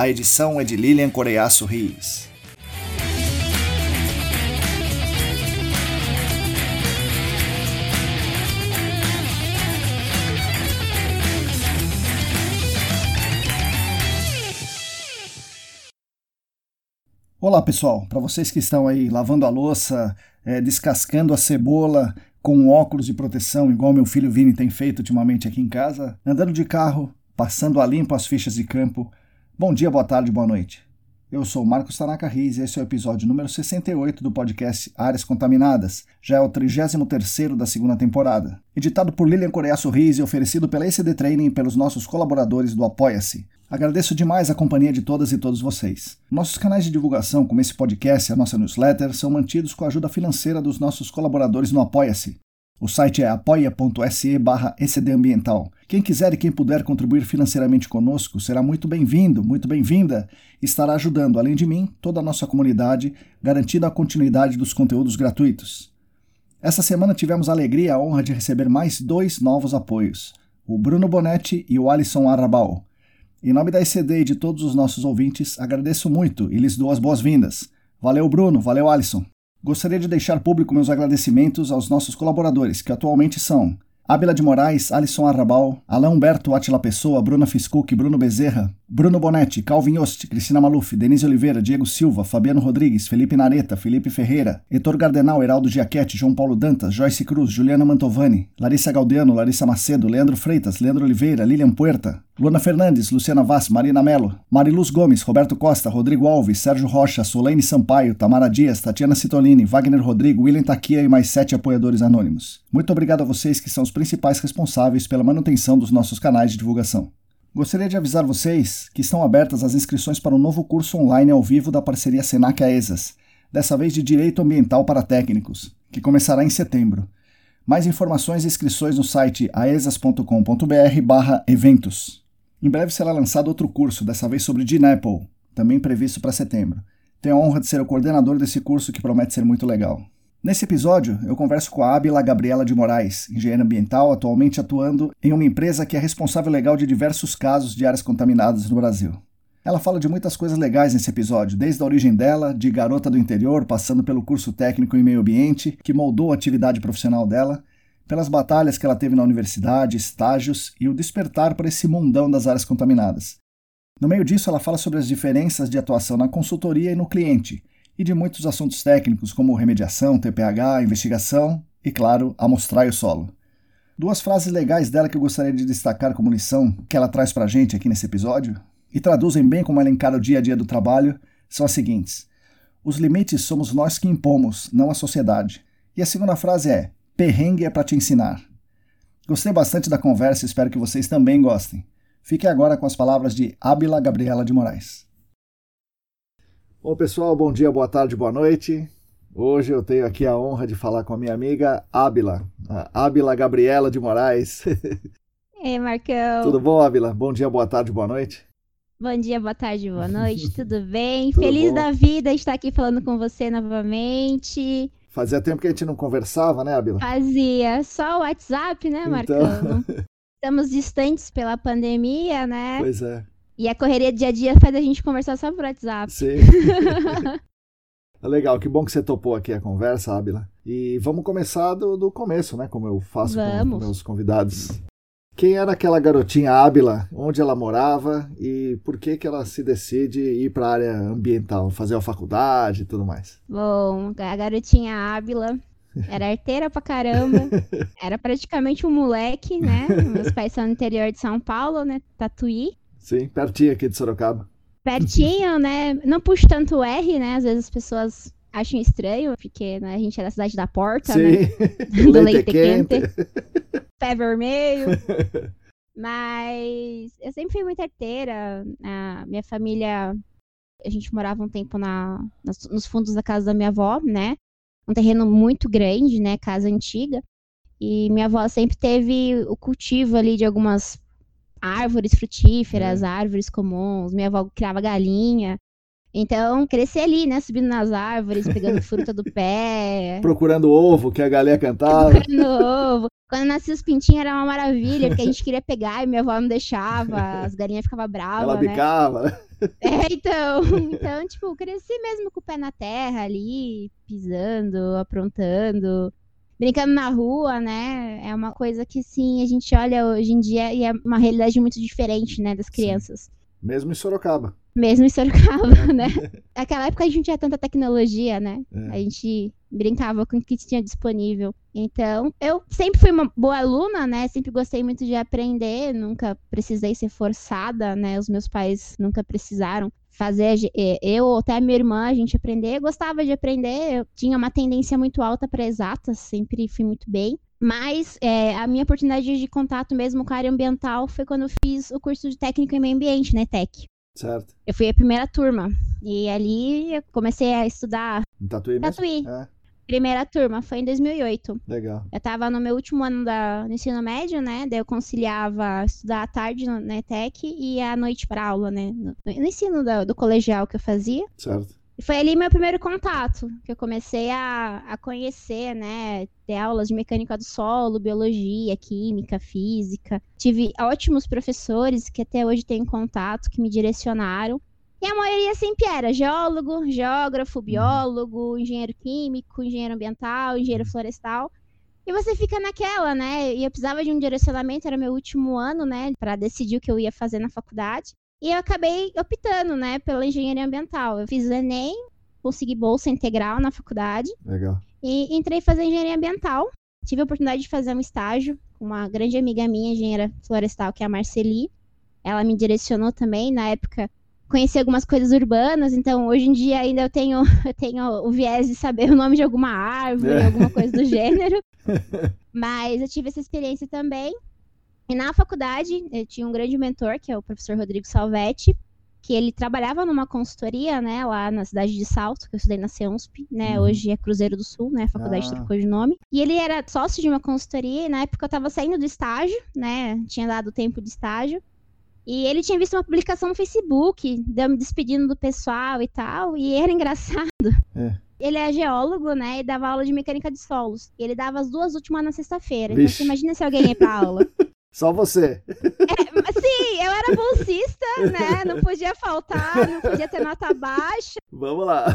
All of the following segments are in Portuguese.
A edição é de Lilian Coreiaço Rios. Olá pessoal, para vocês que estão aí lavando a louça, é, descascando a cebola com óculos de proteção, igual meu filho Vini tem feito ultimamente aqui em casa, andando de carro, passando a limpo as fichas de campo. Bom dia, boa tarde, boa noite. Eu sou Marcos Tanaka Riz e esse é o episódio número 68 do podcast Áreas Contaminadas. Já é o 33º da segunda temporada. Editado por Lilian Coreaço Riz e oferecido pela ECD Training e pelos nossos colaboradores do Apoia-se. Agradeço demais a companhia de todas e todos vocês. Nossos canais de divulgação, como esse podcast e a nossa newsletter, são mantidos com a ajuda financeira dos nossos colaboradores no Apoia-se. O site é apoia.se barra ecdambiental. Quem quiser e quem puder contribuir financeiramente conosco será muito bem-vindo, muito bem-vinda. Estará ajudando, além de mim, toda a nossa comunidade, garantindo a continuidade dos conteúdos gratuitos. Essa semana tivemos a alegria e a honra de receber mais dois novos apoios, o Bruno Bonetti e o Alisson Arrabal. Em nome da ECD e de todos os nossos ouvintes, agradeço muito e lhes dou as boas-vindas. Valeu, Bruno, valeu, Alisson. Gostaria de deixar público meus agradecimentos aos nossos colaboradores, que atualmente são Ábila de Moraes, Alisson Arrabal, Alain Humberto Atila Pessoa, Bruna Fiscuc, Bruno Bezerra, Bruno Bonetti, Calvin Yost, Cristina Maluf, Denise Oliveira, Diego Silva, Fabiano Rodrigues, Felipe Nareta, Felipe Ferreira, Heitor Gardenal, Heraldo Giachetti, João Paulo Dantas, Joyce Cruz, Juliana Mantovani, Larissa Galdeano, Larissa Macedo, Leandro Freitas, Leandro Oliveira, Lilian Puerta, Luana Fernandes, Luciana Vaz, Marina Melo, Mariluz Gomes, Roberto Costa, Rodrigo Alves, Sérgio Rocha, Solane Sampaio, Tamara Dias, Tatiana Citolini, Wagner Rodrigo, William Taquia e mais sete apoiadores anônimos. Muito obrigado a vocês que são os principais responsáveis pela manutenção dos nossos canais de divulgação. Gostaria de avisar vocês que estão abertas as inscrições para um novo curso online ao vivo da parceria Senac AESAS, dessa vez de Direito Ambiental para Técnicos, que começará em setembro. Mais informações e inscrições no site aesas.com.br/eventos. Em breve será lançado outro curso, dessa vez sobre DNAPL, também previsto para setembro. Tenho a honra de ser o coordenador desse curso que promete ser muito legal. Nesse episódio, eu converso com a Ábila Gabriela de Moraes, engenheira ambiental atualmente atuando em uma empresa que é responsável legal de diversos casos de áreas contaminadas no Brasil. Ela fala de muitas coisas legais nesse episódio, desde a origem dela, de garota do interior, passando pelo curso técnico em meio ambiente, que moldou a atividade profissional dela, pelas batalhas que ela teve na universidade, estágios e o despertar para esse mundão das áreas contaminadas. No meio disso, ela fala sobre as diferenças de atuação na consultoria e no cliente, e de muitos assuntos técnicos como remediação, TPH, investigação e, claro, amostrar o solo. Duas frases legais dela que eu gostaria de destacar como lição que ela traz para gente aqui nesse episódio e traduzem bem como ela encara o dia a dia do trabalho são as seguintes: Os limites somos nós que impomos, não a sociedade. E a segunda frase é: Perrengue é para te ensinar. Gostei bastante da conversa e espero que vocês também gostem. Fique agora com as palavras de Ábila Gabriela de Moraes. Bom, pessoal, bom dia, boa tarde, boa noite. Hoje eu tenho aqui a honra de falar com a minha amiga Ábila, a Ábila Gabriela de Moraes. Ei, Marcão. Tudo bom, Ábila? Bom dia, boa tarde, boa noite. Bom dia, boa tarde, boa noite, tudo bem? Tudo Feliz bom. da vida estar aqui falando com você novamente. Fazia tempo que a gente não conversava, né, Ábila? Fazia só o WhatsApp, né, Marcão? Então, Estamos distantes pela pandemia, né? pois é. E a correria dia a dia faz a gente conversar só por WhatsApp. Sim. É Legal, que bom que você topou aqui a conversa, Ábila. E vamos começar do, do começo, né? Como eu faço com Vamos. meus convidados. Quem era aquela garotinha Ábila? Onde ela morava e por que que ela se decide ir para a área ambiental, fazer a faculdade e tudo mais? Bom, a garotinha Ábila era arteira pra caramba. Era praticamente um moleque, né? Meus pais são no interior de São Paulo, né? Tatuí. Sim, pertinho aqui de Sorocaba. Pertinho, né? Não puxo tanto o R, né? Às vezes as pessoas acham estranho, porque né, a gente é da cidade da porta, Sim. né? Do leite é leite quente. Pé vermelho. Mas eu sempre fui muito arteira. A minha família, a gente morava um tempo na, nos fundos da casa da minha avó, né? Um terreno muito grande, né? Casa antiga. E minha avó sempre teve o cultivo ali de algumas árvores frutíferas, árvores comuns. Minha avó criava galinha. Então, cresci ali, né? Subindo nas árvores, pegando fruta do pé. Procurando ovo que a galinha cantava. Procurando ovo. Quando nascia os pintinhos era uma maravilha, porque a gente queria pegar e minha avó não deixava, as galinhas ficavam bravas, Ela né? bicava. É, então, então, tipo, cresci mesmo com o pé na terra ali, pisando, aprontando, brincando na rua, né? É uma coisa que, sim, a gente olha hoje em dia e é uma realidade muito diferente, né, das crianças. Mesmo em Sorocaba. Mesmo em Sorocaba, né? Naquela época a gente não tinha tanta tecnologia, né? É. A gente brincava com o que tinha disponível. Então, eu sempre fui uma boa aluna, né? Sempre gostei muito de aprender, nunca precisei ser forçada, né? Os meus pais nunca precisaram fazer eu ou até minha irmã a gente aprender. Eu gostava de aprender, eu tinha uma tendência muito alta para exatas, sempre fui muito bem. Mas eh, a minha oportunidade de contato mesmo com a área ambiental foi quando eu fiz o curso de técnico em meio ambiente, né, TEC. Certo. Eu fui a primeira turma. E ali eu comecei a estudar Em Tatuí mesmo? Tatuí. É, Primeira turma, foi em 2008. legal. Eu tava no meu último ano da, do ensino médio, né? Daí eu conciliava estudar à tarde na ETEC e à noite para aula, né? No, no ensino da- do colegial que eu fazia. Certo. E foi ali meu primeiro contato, que eu comecei a, a conhecer, né? Ter aulas de mecânica do solo, biologia, química, física. Tive ótimos professores que até hoje tenho contato, que me direcionaram. E a maioria sempre era geólogo, geógrafo, biólogo, engenheiro químico, engenheiro ambiental, engenheiro florestal. E você fica naquela, né? E eu precisava de um direcionamento, era meu último ano, né? Para decidir o que eu ia fazer na faculdade. E eu acabei optando, né, pela engenharia ambiental. Eu fiz o Enem, consegui bolsa integral na faculdade Legal. e entrei fazer engenharia ambiental. Tive a oportunidade de fazer um estágio com uma grande amiga minha, engenheira florestal, que é a Marceli. Ela me direcionou também, na época conheci algumas coisas urbanas, então hoje em dia ainda eu tenho, eu tenho o viés de saber o nome de alguma árvore, É. alguma coisa do gênero. Mas eu tive essa experiência também. E na faculdade, eu tinha um grande mentor, que é o professor Rodrigo Salvetti, que ele trabalhava numa consultoria, né, lá na cidade de Salto, que eu estudei na CEUNSP, né, Uhum. hoje é Cruzeiro do Sul, né, a faculdade Ah. trocou de nome. E ele era sócio de uma consultoria, e na época eu tava saindo do estágio, né, tinha dado tempo de estágio, e ele tinha visto uma publicação no Facebook, de eu me despedindo do pessoal e tal, e era engraçado. É. Ele é geólogo, né, e dava aula de mecânica de solos. E ele dava as duas últimas na sexta-feira. Então você imagina se alguém ia pra aula. Só você. Mas, Sim, eu era bolsista, né? Não podia faltar, não podia ter nota baixa. Vamos lá.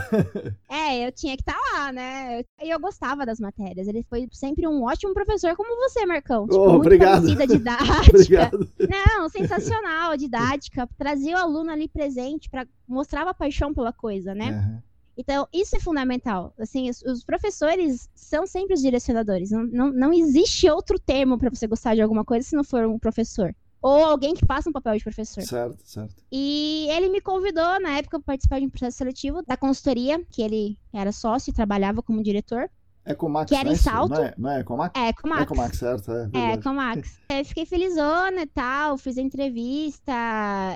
É, eu tinha que estar lá, né? E eu gostava das matérias. Ele foi sempre um ótimo professor, como você, Marcão. Tipo, Oh, muito obrigado. conhecida, didática. Obrigado. Não, sensacional, didática. Trazia o aluno ali presente, pra, mostrava paixão pela coisa, né? Aham. Então, isso é fundamental. Assim, os, os professores são sempre os direcionadores. Não, não, não existe outro termo para você gostar de alguma coisa se não for um professor. Ou alguém que faça um papel de professor. Certo, certo. E ele me convidou, na época, para participar de um processo seletivo da consultoria, que ele era sócio e trabalhava como diretor. É Comax, Que era não em é? Salto. Não é, não é Comax? É, Comax. É Comax, certo. É, É, verdade. Comax. Eu fiquei felizona e tal, fiz a entrevista,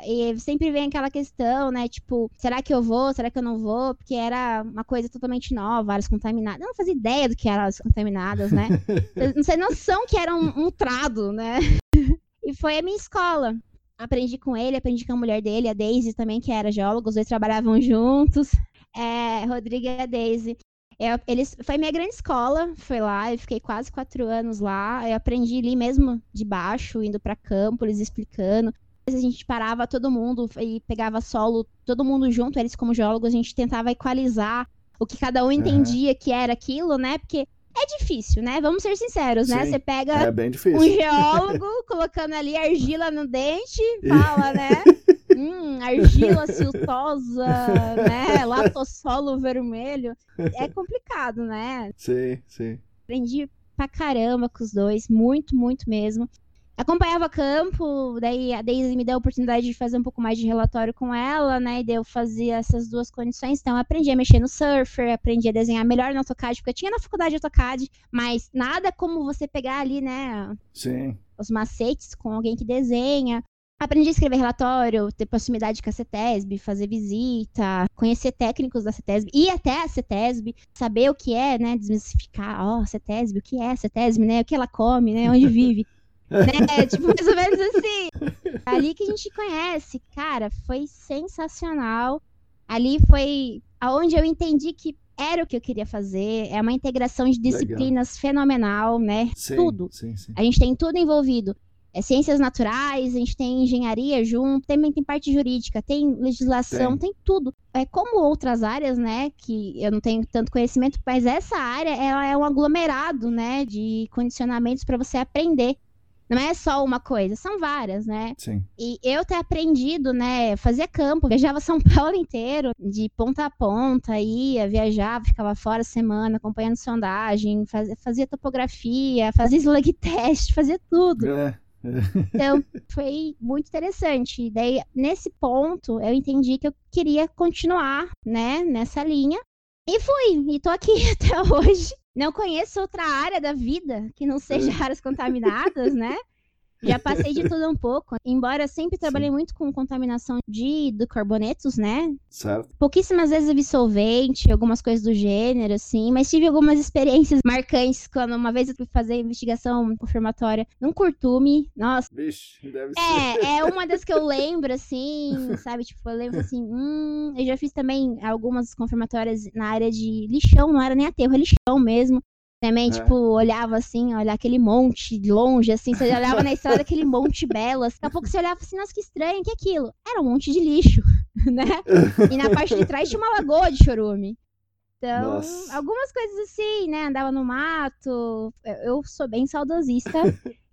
e sempre vem aquela questão, né, tipo, será que eu vou, será que eu não vou? Porque era uma coisa totalmente nova, áreas contaminadas. Eu não fazia ideia do que eram áreas contaminadas, né? Não sei noção que era um, um trado, né? E foi a minha escola. Aprendi com ele, aprendi com a mulher dele, a Daisy também, que era geóloga, os dois trabalhavam juntos. É, Rodrigo e a Daisy. Eu, eles, foi minha grande escola, foi lá, eu fiquei quase quatro anos lá. Eu aprendi ali mesmo de baixo, indo pra campo, eles explicando. Às vezes a gente parava todo mundo e pegava solo, todo mundo junto, eles como geólogos, a gente tentava equalizar o que cada um entendia que era aquilo, né? Porque é difícil, né? Vamos ser sinceros, né? Sim, Você pega É um geólogo colocando ali argila no dente, fala, né? Hum, argila siltosa, né? Latossolo vermelho. É complicado, né? Sim, sim. Aprendi pra caramba com os dois, muito, muito mesmo. Acompanhava campo, daí a Daisy me deu a oportunidade de fazer um pouco mais de relatório com ela, né? E daí eu fazia essas duas condições. Então, eu aprendi a mexer no Surfer, aprendi a desenhar melhor no AutoCAD, porque eu tinha na faculdade AutoCAD, mas nada como você pegar ali, né? Sim. Os macetes com alguém que desenha. Aprendi a escrever relatório, ter proximidade com a CETESB, fazer visita, conhecer técnicos da CETESB, ir até a CETESB, saber o que é, né? Desmistificar, ó, oh, CETESB, o que é a CETESB, né? O que ela come, né? Onde vive né? Tipo, mais ou menos assim. Ali que a gente conhece, cara, foi sensacional. Ali foi aonde eu entendi que era o que eu queria fazer. É uma integração de disciplinas Legal. fenomenal, né? Sim, tudo. Sim, sim. A gente tem tudo envolvido. É ciências naturais, a gente tem engenharia junto, também tem parte jurídica, tem legislação, tem, tem tudo. É como outras áreas, né, que eu não tenho tanto conhecimento, mas essa área ela é um aglomerado, né, de condicionamentos para você aprender. Não é só uma coisa, são várias, né? Sim. E eu ter aprendido, né, fazia campo, viajava São Paulo inteiro, de ponta a ponta, ia, viajava, ficava fora semana, acompanhando sondagem, fazia, fazia topografia, fazia slug test, fazia tudo. É. Então, foi muito interessante. E daí, nesse ponto, eu entendi que eu queria continuar, né, nessa linha. E fui, e tô aqui até hoje. Não conheço outra área da vida que não seja É. áreas contaminadas, né? Já passei de tudo um pouco. Embora sempre trabalhei Sim. muito com contaminação de do carbonetos, né? Certo. Pouquíssimas vezes eu vi solvente, algumas coisas do gênero, assim, mas tive algumas experiências marcantes quando uma vez eu fui fazer investigação confirmatória num curtume. Nossa, Vixe, deve ser. é, é uma das que eu lembro, assim, sabe? Tipo, eu lembro assim, hum. Eu já fiz também algumas confirmatórias na área de lixão, não era nem aterro, é lixão mesmo. Também, É. tipo, olhava assim, olhar aquele monte de longe, assim, você olhava na estrada aquele monte belas. Daqui a pouco você olhava assim, nossa, que estranho, que é aquilo? Era um monte de lixo, né? E na parte de trás tinha uma lagoa de chorume. Então, Nossa. algumas coisas assim, né? Andava no mato. Eu sou bem saudosista.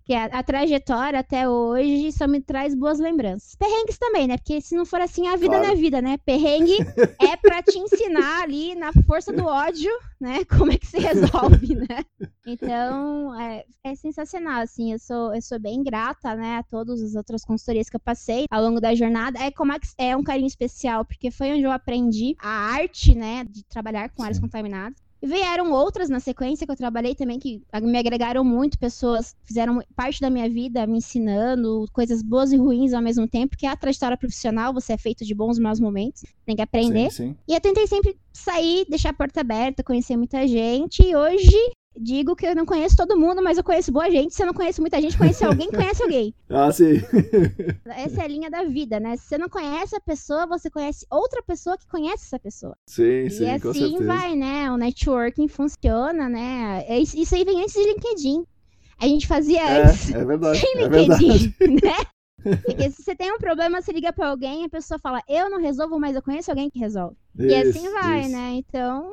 Que a, a trajetória até hoje só me traz boas lembranças. Perrengues também, né? Porque se não for assim, a vida Claro. não é vida, né? Perrengue é pra te ensinar ali na força do ódio, né? Como é que se resolve, né? Então, é, é sensacional, assim. Eu sou, eu sou bem grata, né? A todas as outras consultorias que eu passei ao longo da jornada. É, como é, é um carinho especial, porque foi onde eu aprendi a arte, né? De trabalhar com áreas Sim. contaminadas. E vieram outras na sequência que eu trabalhei também que me agregaram muito, pessoas fizeram parte da minha vida me ensinando coisas boas e ruins ao mesmo tempo, porque a trajetória profissional, você é feito de bons e maus momentos, tem que aprender. Sim, sim. E eu tentei sempre sair, deixar a porta aberta, conhecer muita gente. E hoje digo que eu não conheço todo mundo, mas eu conheço boa gente. Se eu não conheço muita gente, conhece alguém, conhece alguém. Ah, sim. Essa é a linha da vida, né? Se você não conhece a pessoa, você conhece outra pessoa que conhece essa pessoa. Sim, sim, e com assim certeza. vai, né? O networking funciona, né? É Isso isso aí vem antes de LinkedIn. A gente fazia antes É, é verdade. sem É verdade. LinkedIn, né? Porque se você tem um problema, você liga pra alguém, a pessoa fala, eu não resolvo, mas eu conheço alguém que resolve. e assim Isso, vai, isso, né? Então,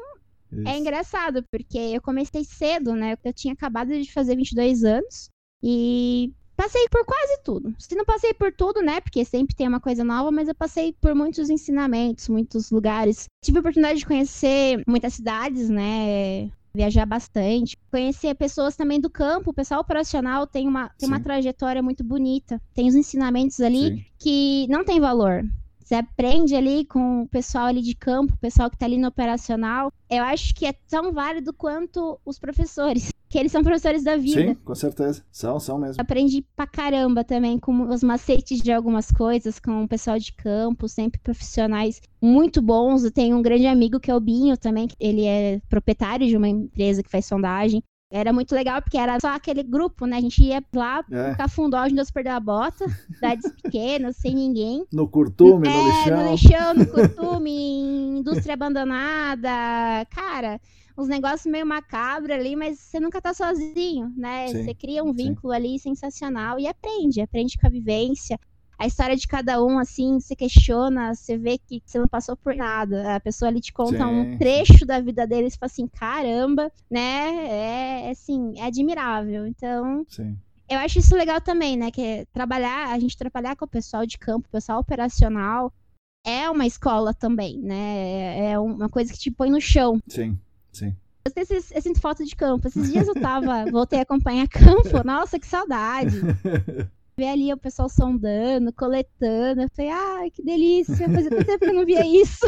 é isso. engraçado, porque eu comecei cedo, né? Eu tinha acabado de fazer 22 anos e passei por quase tudo. Se não passei por tudo, né? Porque sempre tem uma coisa nova, mas eu passei por muitos ensinamentos, muitos lugares. Tive a oportunidade de conhecer muitas cidades, né? Viajar bastante. Conhecer pessoas também do campo. O pessoal operacional tem uma, tem uma trajetória muito bonita. Tem os ensinamentos ali Sim. que não tem valor. Você aprende ali com o pessoal ali de campo, o pessoal que tá ali no operacional. Eu acho que é tão válido quanto os professores, que eles são professores da vida. Sim, com certeza. São, são mesmo. Aprendi pra caramba também com os macetes de algumas coisas, com o pessoal de campo, sempre profissionais muito bons. Eu tenho um grande amigo que é o Binho também, ele é proprietário de uma empresa que faz sondagem. Era muito legal porque era só aquele grupo, né? A gente ia lá É. no Cafundó, onde Deus perdeu a bota, cidades pequenas, sem ninguém. No curtume, no É, lixão. no lixão, no costume, em indústria abandonada. Cara, uns negócios meio macabro ali, mas você nunca tá sozinho, né? Sim, Você cria um sim. vínculo ali sensacional e aprende, aprende com a vivência. A história de cada um, assim, você questiona, você vê que você não passou por nada. A pessoa ali te conta sim, um trecho da vida deles e fala assim, caramba, né? É, assim, é admirável. Então, sim. eu acho isso legal também, né? Que é trabalhar, a gente trabalhar com o pessoal de campo, o pessoal operacional, é uma escola também, né? É, é uma coisa que te põe no chão. Sim, sim. Eu, eu sinto falta de campo. Esses dias eu tava, voltei a acompanhar campo. Nossa, que saudade. Ver ali o pessoal sondando, coletando. Eu falei, ai, que delícia. Fazia tanto tempo que eu não via isso.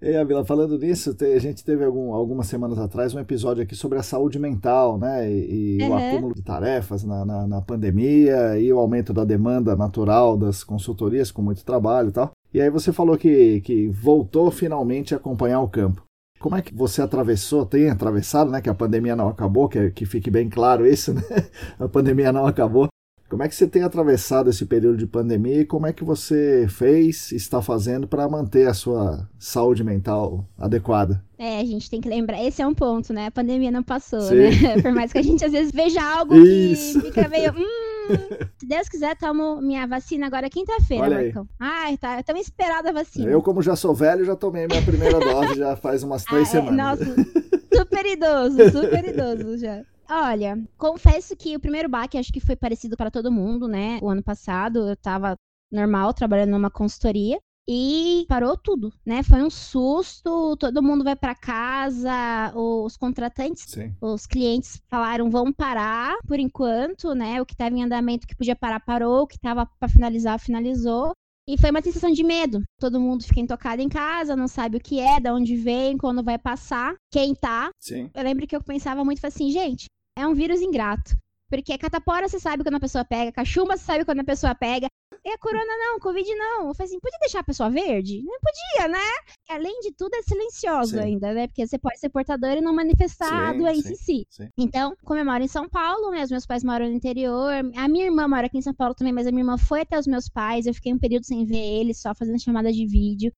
E aí, Avila, falando nisso, a gente teve algum, algumas semanas atrás um episódio aqui sobre a saúde mental, né? E, e uhum. o acúmulo de tarefas na, na, na, pandemia e o aumento da demanda natural das consultorias com muito trabalho e tal. E aí você falou que, que voltou finalmente a acompanhar o campo. Como é que você atravessou, tem atravessado, né? Que a pandemia não acabou, que, que fique bem claro isso, né? A pandemia não acabou. Como é que você tem atravessado esse período de pandemia e como é que você fez, está fazendo para manter a sua saúde mental adequada? É, a gente tem que lembrar, esse é um ponto, né? A pandemia não passou, Sim. né? Por mais que a gente às vezes veja algo Isso. que fica meio. Hum, se Deus quiser, tomo minha vacina agora quinta-feira, Marcão. Ai, tá. Tão esperada a vacina. Eu, como já sou velho, já tomei minha primeira dose já faz umas três ah, é, semanas. Nossa, super idoso, super idoso já. Olha, confesso que o primeiro baque acho que foi parecido para todo mundo, né? O ano passado eu tava normal, trabalhando numa consultoria. E parou tudo, né? Foi um susto, todo mundo vai para casa, os contratantes, Sim. os clientes falaram vão parar por enquanto, né? O que estava em andamento que podia parar parou, o que estava para finalizar finalizou. E foi uma sensação de medo. Todo mundo fica intocado em casa, não sabe o que é, de onde vem, quando vai passar, quem tá. Sim. Eu lembro que eu pensava muito assim, gente, é um vírus ingrato. Porque catapora você sabe quando a pessoa pega, cachumba você sabe quando a pessoa pega. E a corona não, covid não. Eu falei assim, podia deixar a pessoa verde? Não podia, né? Além de tudo, é silencioso sim. ainda, né? Porque você pode ser portador e não manifestar sim, a doença sim, em si. Sim. Então, como eu moro em São Paulo, né? Os meus pais moram no interior. A minha irmã mora aqui em São Paulo também, mas a minha irmã foi até os meus pais. Eu fiquei um período sem ver eles, só fazendo chamada de vídeo.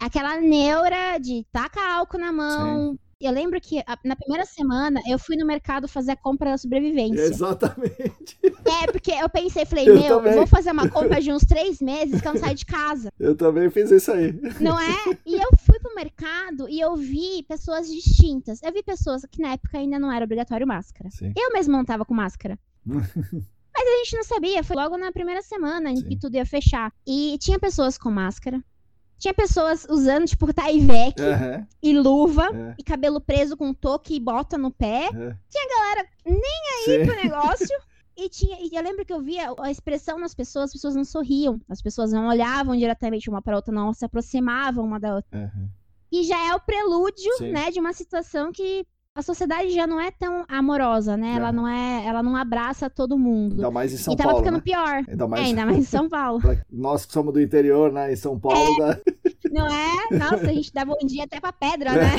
Aquela neura de tacar álcool na mão, eu lembro que na primeira semana eu fui no mercado fazer a compra da sobrevivência. Exatamente. É, porque eu pensei, falei, eu meu, também. vou fazer uma compra de uns três meses que eu não saio de casa. Eu também fiz isso aí. Não é? E eu fui pro mercado e eu vi pessoas distintas. Eu vi pessoas que na época ainda não era obrigatório máscara. Sim. Eu mesma não tava com máscara. Mas a gente não sabia, foi logo na primeira semana em Sim. que tudo ia fechar. E tinha pessoas com máscara, tinha pessoas usando, tipo, Taivec uhum. e luva uhum. e cabelo preso com toque e bota no pé. Uhum. Tinha galera nem aí Sim. pro negócio. E, tinha, e eu lembro que eu via a expressão nas pessoas, as pessoas não sorriam, as pessoas não olhavam diretamente uma para outra, não se aproximavam uma da outra. E já é o prelúdio, Sim. né, de uma situação que a sociedade já não é tão amorosa, né? É. Ela não é, ela não abraça todo mundo. Ainda mais em São Paulo. E tava ficando né? pior. Ainda mais... É, ainda mais em São Paulo. Nós que somos do interior, né? Em São Paulo. É. Da... Não é? Nossa, a gente dá bom dia até pra pedra, né?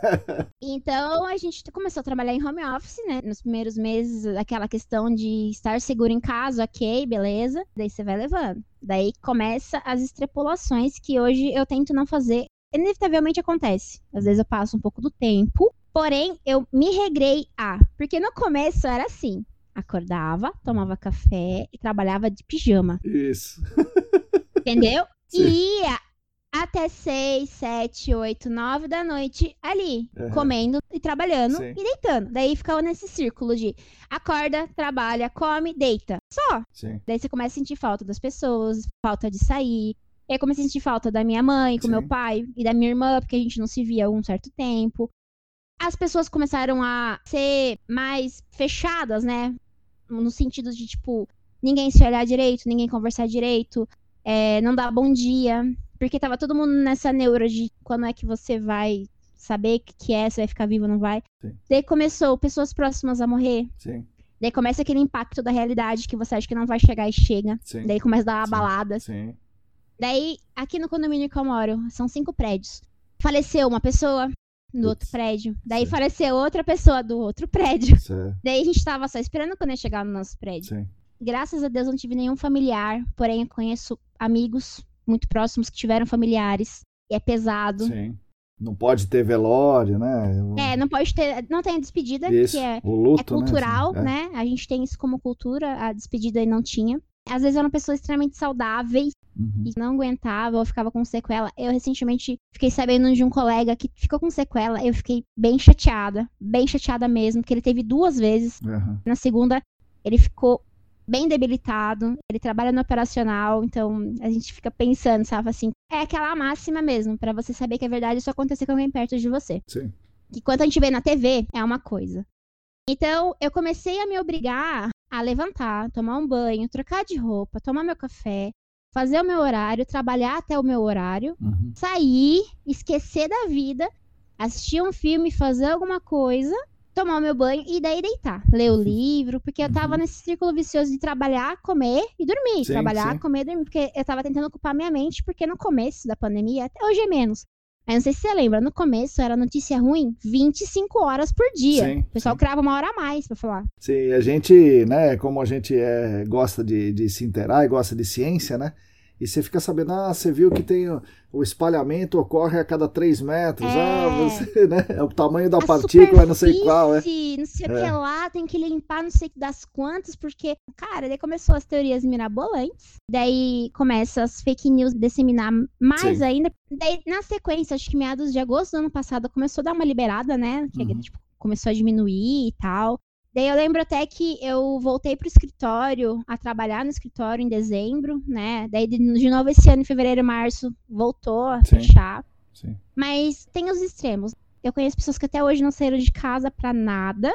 então a gente começou a trabalhar em home office, né? Nos primeiros meses, aquela questão de estar seguro em casa, ok, beleza. Daí você vai levando. Daí começa as extrapolações que hoje eu tento não fazer inevitavelmente acontece. Às vezes eu passo um pouco do tempo Porém, eu me regrei a. Porque no começo era assim: acordava, tomava café e trabalhava de pijama. Isso. Entendeu? Sim. E ia até 6, 7, 8, 9 da noite ali, uhum. comendo e trabalhando Sim. e deitando. Daí ficava nesse círculo de acorda, trabalha, come, deita. Só. Sim. Daí você começa a sentir falta das pessoas, falta de sair. Eu comecei a sentir falta da minha mãe, com Sim. meu pai e da minha irmã, porque a gente não se via há um certo tempo as pessoas começaram a ser mais fechadas, né? No sentido de, tipo, ninguém se olhar direito, ninguém conversar direito, é, não dar bom dia. Porque tava todo mundo nessa neura de quando é que você vai saber o que é, se vai ficar vivo ou não vai. Sim. Daí começou pessoas próximas a morrer. Sim. Daí começa aquele impacto da realidade que você acha que não vai chegar e chega. Sim. Daí começa a dar uma Sim. balada. Sim. Daí, aqui no condomínio que eu moro, são cinco prédios. Faleceu uma pessoa, do outro prédio. Daí certo. faleceu outra pessoa do outro prédio. Certo. Daí a gente tava só esperando quando ia chegar no nosso prédio. Sim. Graças a Deus não tive nenhum familiar, porém eu conheço amigos muito próximos que tiveram familiares. E é pesado. Sim. Não pode ter velório, né? É, não pode ter. Não tem a despedida, isso, que é, luto, é cultural, né? É. né? A gente tem isso como cultura, a despedida aí não tinha. Às vezes eram pessoas extremamente saudáveis Uhum. e não aguentava ou ficava com sequela. Eu recentemente fiquei sabendo de um colega que ficou com sequela. Eu fiquei bem chateada, bem chateada mesmo, que ele teve duas vezes. Aham. Na segunda, ele ficou bem debilitado. Ele trabalha no operacional, então a gente fica pensando, sabe assim, é aquela máxima mesmo, pra você saber que é verdade só acontecer com alguém perto de você. Sim. Que quando a gente vê na TV, é uma coisa. Então, eu comecei a me obrigar a levantar, tomar um banho, trocar de roupa, tomar meu café, fazer o meu horário, trabalhar até o meu horário, Uhum. sair, esquecer da vida, assistir um filme, fazer alguma coisa, tomar o meu banho e daí deitar, ler o livro, porque eu tava Uhum. nesse círculo vicioso de trabalhar, comer e dormir, Sim, trabalhar, sim. comer e dormir, porque eu tava tentando ocupar minha mente, porque no começo da pandemia, até hoje é menos. Mas não sei se você lembra, no começo era notícia ruim 25 horas por dia. Sim, o pessoal sim. crava uma hora a mais pra falar. Sim, a gente, né, como a gente é, gosta de, de se inteirar e gosta de ciência, né? E você fica sabendo, ah, você viu que tem o, espalhamento ocorre a cada 3 metros, É. ah, você, né? É o tamanho da A partícula, não sei qual, é. Não sei o É. que lá, tem que limpar não sei das quantas, porque, cara, daí começou as teorias mirabolantes, daí começa as fake news disseminar mais Sim. ainda. Daí, na sequência, acho que meados de agosto do ano passado, começou a dar uma liberada, né? Que Uhum. tipo, começou a diminuir e tal. Daí eu lembro até que eu voltei pro escritório, a trabalhar no escritório em dezembro, né? Daí de, novo esse ano, em fevereiro março, voltou a Sim. fechar. Sim. Mas tem os extremos. Eu conheço pessoas que até hoje não saíram de casa pra nada.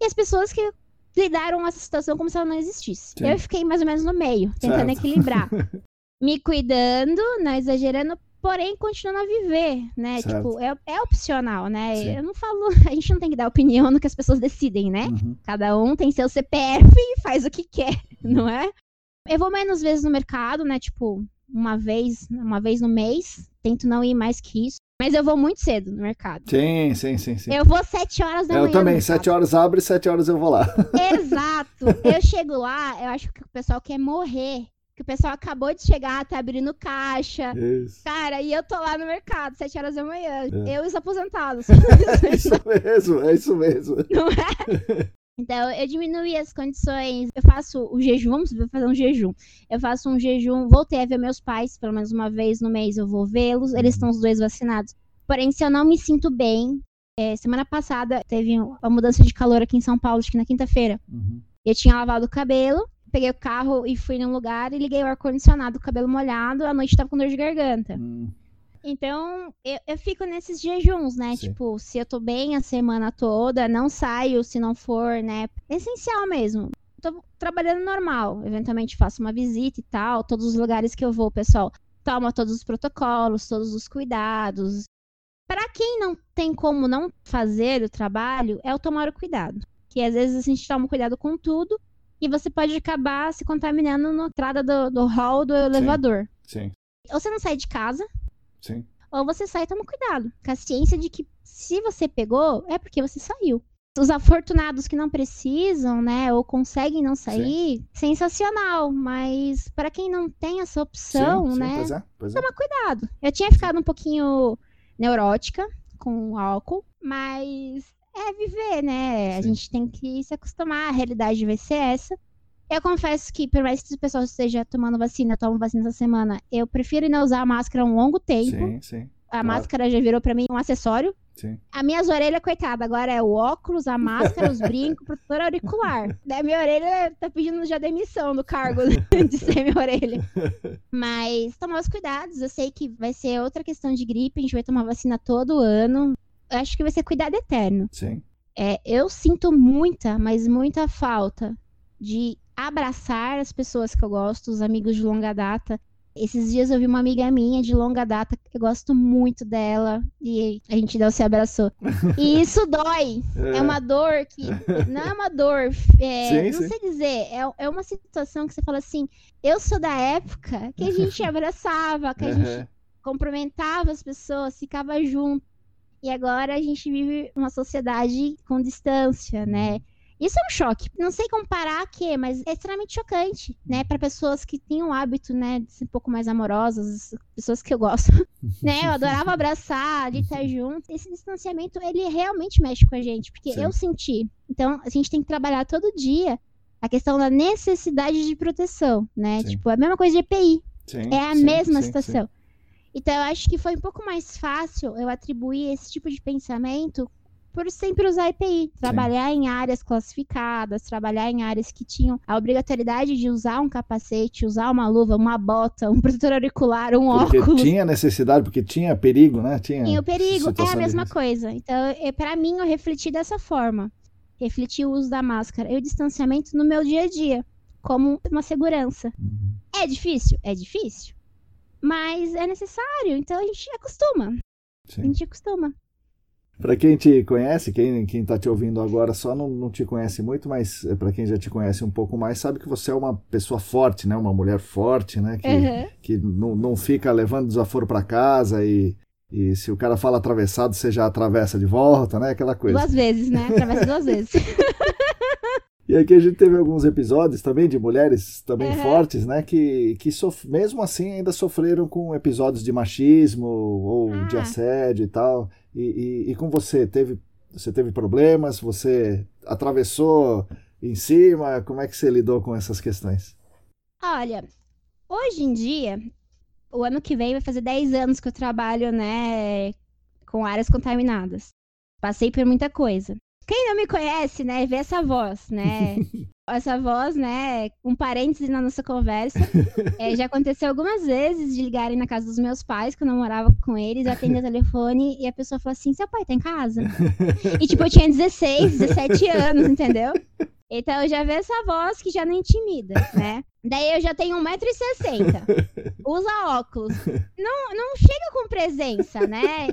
E as pessoas que lidaram com essa situação como se ela não existisse. Sim. Eu fiquei mais ou menos no meio, tentando Certo. equilibrar. Me cuidando, não exagerando, porém continuando a viver, né? Certo. Tipo, é, é opcional, né? Sim. Eu não falo. A gente não tem que dar opinião no que as pessoas decidem, né? Uhum. Cada um tem seu CPF e faz o que quer, não é? Eu vou menos vezes no mercado, né? Tipo, uma vez, uma vez no mês. Tento não ir mais que isso. Mas eu vou muito cedo no mercado. Sim, sim, sim, sim. Eu vou sete horas da manhã. Eu também. 7 horas abre, 7 horas eu vou lá. Exato. Eu chego lá, eu acho que o pessoal quer morrer. Que o pessoal acabou de chegar, tá abrindo caixa. Isso. Cara, e eu tô lá no mercado, sete horas da manhã. É. Eu e os aposentados. É isso mesmo, é isso mesmo. Não é? Então, eu diminuí as condições. Eu faço o jejum, vamos fazer um jejum. Eu faço um jejum, voltei a ver meus pais, pelo menos uma vez no mês eu vou vê-los. Eles estão os dois vacinados. Porém, se eu não me sinto bem, é, semana passada teve uma mudança de calor aqui em São Paulo, acho que na quinta-feira. Uhum. Eu tinha lavado o cabelo, peguei o carro e fui num lugar e liguei o ar-condicionado, o cabelo molhado, à noite tava com dor de garganta. Hum, Então, eu, eu fico nesses jejuns, né? Sim. Tipo, se eu tô bem a semana toda, não saio se não for, né? Essencial mesmo. Tô trabalhando normal. Eventualmente faço uma visita e tal. Todos os lugares que eu vou, pessoal toma todos os protocolos, todos os cuidados. Para quem não tem como não fazer o trabalho, é o tomar o cuidado. Que às vezes a gente toma cuidado com tudo e você pode acabar se contaminando na entrada do, do hall do elevador. sim, Ou você não sai de casa, sim. ou você sai e toma cuidado. Com a ciência de que se você pegou, é porque você saiu. Os afortunados que não precisam, né, ou conseguem não sair, sensacional. Mas para quem não tem essa opção, sim, sim, né, Pois é, pois é. cuidado. Eu tinha ficado um pouquinho neurótica com o álcool, mas é viver, né? A Sim. gente tem que se acostumar, a realidade vai ser essa. Eu confesso que, por mais que o pessoal esteja tomando vacina, eu tomo vacina essa semana, eu prefiro não usar a máscara um longo tempo. Sim, sim, A claro. máscara já virou pra mim um acessório. sim. A minhas orelhas, coitada, agora é o óculos, a máscara, os brincos, protetor auricular. Daí minha orelha tá pedindo já demissão do cargo de ser minha orelha. Mas tomar os cuidados, eu sei que vai ser outra questão de gripe, a gente vai tomar vacina todo ano. Acho que vai ser cuidado eterno. Sim. É, eu sinto muita, mas muita falta de abraçar as pessoas que eu gosto, os amigos de longa data. Esses dias eu vi uma amiga minha de longa data, eu gosto muito dela, e a gente não se abraçou. E isso dói. É uma dor que. Não é uma dor. é, Sim, não sim. sei dizer. É, é uma situação que você fala assim. Eu sou da época que a gente abraçava, que a gente Aham. cumprimentava as pessoas, ficava junto. E agora a gente vive uma sociedade com distância, né? Isso é um choque. Não sei comparar a quê, mas é extremamente chocante, né? Para pessoas que têm o hábito, né, de ser um pouco mais amorosas, pessoas que eu gosto, né? Eu adorava abraçar, de estar junto. Esse distanciamento, ele realmente mexe com a gente, porque Sim. eu senti. Então, a gente tem que trabalhar todo dia a questão da necessidade de proteção, né? Sim. Tipo, é a mesma coisa de EPI. Sim, É a mesma situação. Então, eu acho que foi um pouco mais fácil eu atribuir esse tipo de pensamento por sempre usar EPI. Trabalhar em áreas classificadas, trabalhar em áreas que tinham a obrigatoriedade de usar um capacete, usar uma luva, uma bota, um protetor auricular, um Porque óculos. tinha necessidade, porque tinha perigo, né? Tinha E o perigo é a mesma coisa. Então, é, para mim, eu refleti dessa forma. Refleti o uso da máscara e o distanciamento no meu dia a dia, como uma segurança. Uhum. É difícil? É difícil. Mas é necessário, então a gente acostuma. A Sim. gente acostuma. Para quem te conhece, quem, quem tá te ouvindo agora só não, não te conhece muito, mas para quem já te conhece um pouco mais, sabe que você é uma pessoa forte, né? Uma mulher forte, né? Que, Uhum. que não, não fica levando desaforo para casa e, e se o cara fala atravessado, você já atravessa de volta, né? Aquela coisa. Duas vezes, né? Atravessa duas vezes. E aqui a gente teve alguns episódios também de mulheres também Uhum. fortes, né? Que, que sof- mesmo assim ainda sofreram com episódios de machismo ou de Ah. assédio e tal. E, e, e com você, teve, você teve problemas? Você atravessou em cima? Como é que você lidou com essas questões? Olha, hoje em dia, o ano que vem vai fazer 10 anos que eu trabalho, né, com áreas contaminadas. Passei por muita coisa. Quem não me conhece, né, vê essa voz, né? essa voz, né, um parêntese na nossa conversa. É, já aconteceu algumas vezes de ligarem na casa dos meus pais, que eu morava com eles, eu atendi o telefone e a pessoa falou assim: seu pai tá em casa? E tipo, eu tinha 16, 17 anos, entendeu? Então eu já vi essa voz que já não intimida, né? Daí eu já tenho 1,60m. Usa óculos. Não, não chega com presença, né?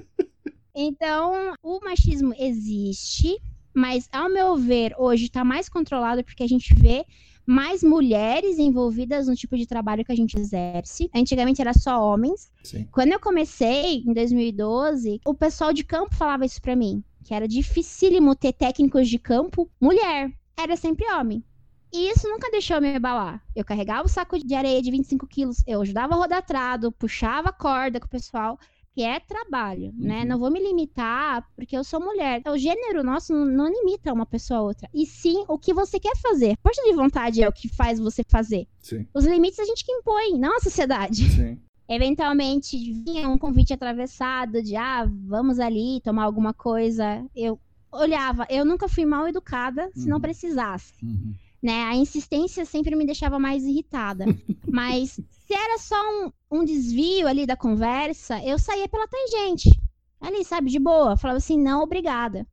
Então, o machismo existe, mas ao meu ver, hoje tá mais controlado porque a gente vê mais mulheres envolvidas no tipo de trabalho que a gente exerce. Antigamente era só homens. Sim. Quando eu comecei, em 2012, o pessoal de campo falava isso pra mim, que era dificílimo ter técnicos de campo mulher. Era sempre homem. E isso nunca deixou me abalar. Eu carregava o saco de areia de 25 quilos, eu ajudava a rodar trado, puxava a corda com o pessoal, que é trabalho, né? Uhum. Não vou me limitar porque eu sou mulher. O gênero nosso não, não limita uma pessoa a outra. E sim o que você quer fazer. Força de vontade é o que faz você fazer. Sim, Os limites a gente que impõe, não a sociedade sim. eventualmente vinha um convite atravessado de ah, vamos ali tomar alguma coisa. Eu olhava, eu nunca fui mal educada se não Uhum. precisasse. Uhum. Né? A insistência sempre me deixava mais irritada. Mas se era só um, um desvio ali da conversa, eu saía pela tangente. Ali, sabe, de boa. Falava assim, não, obrigada.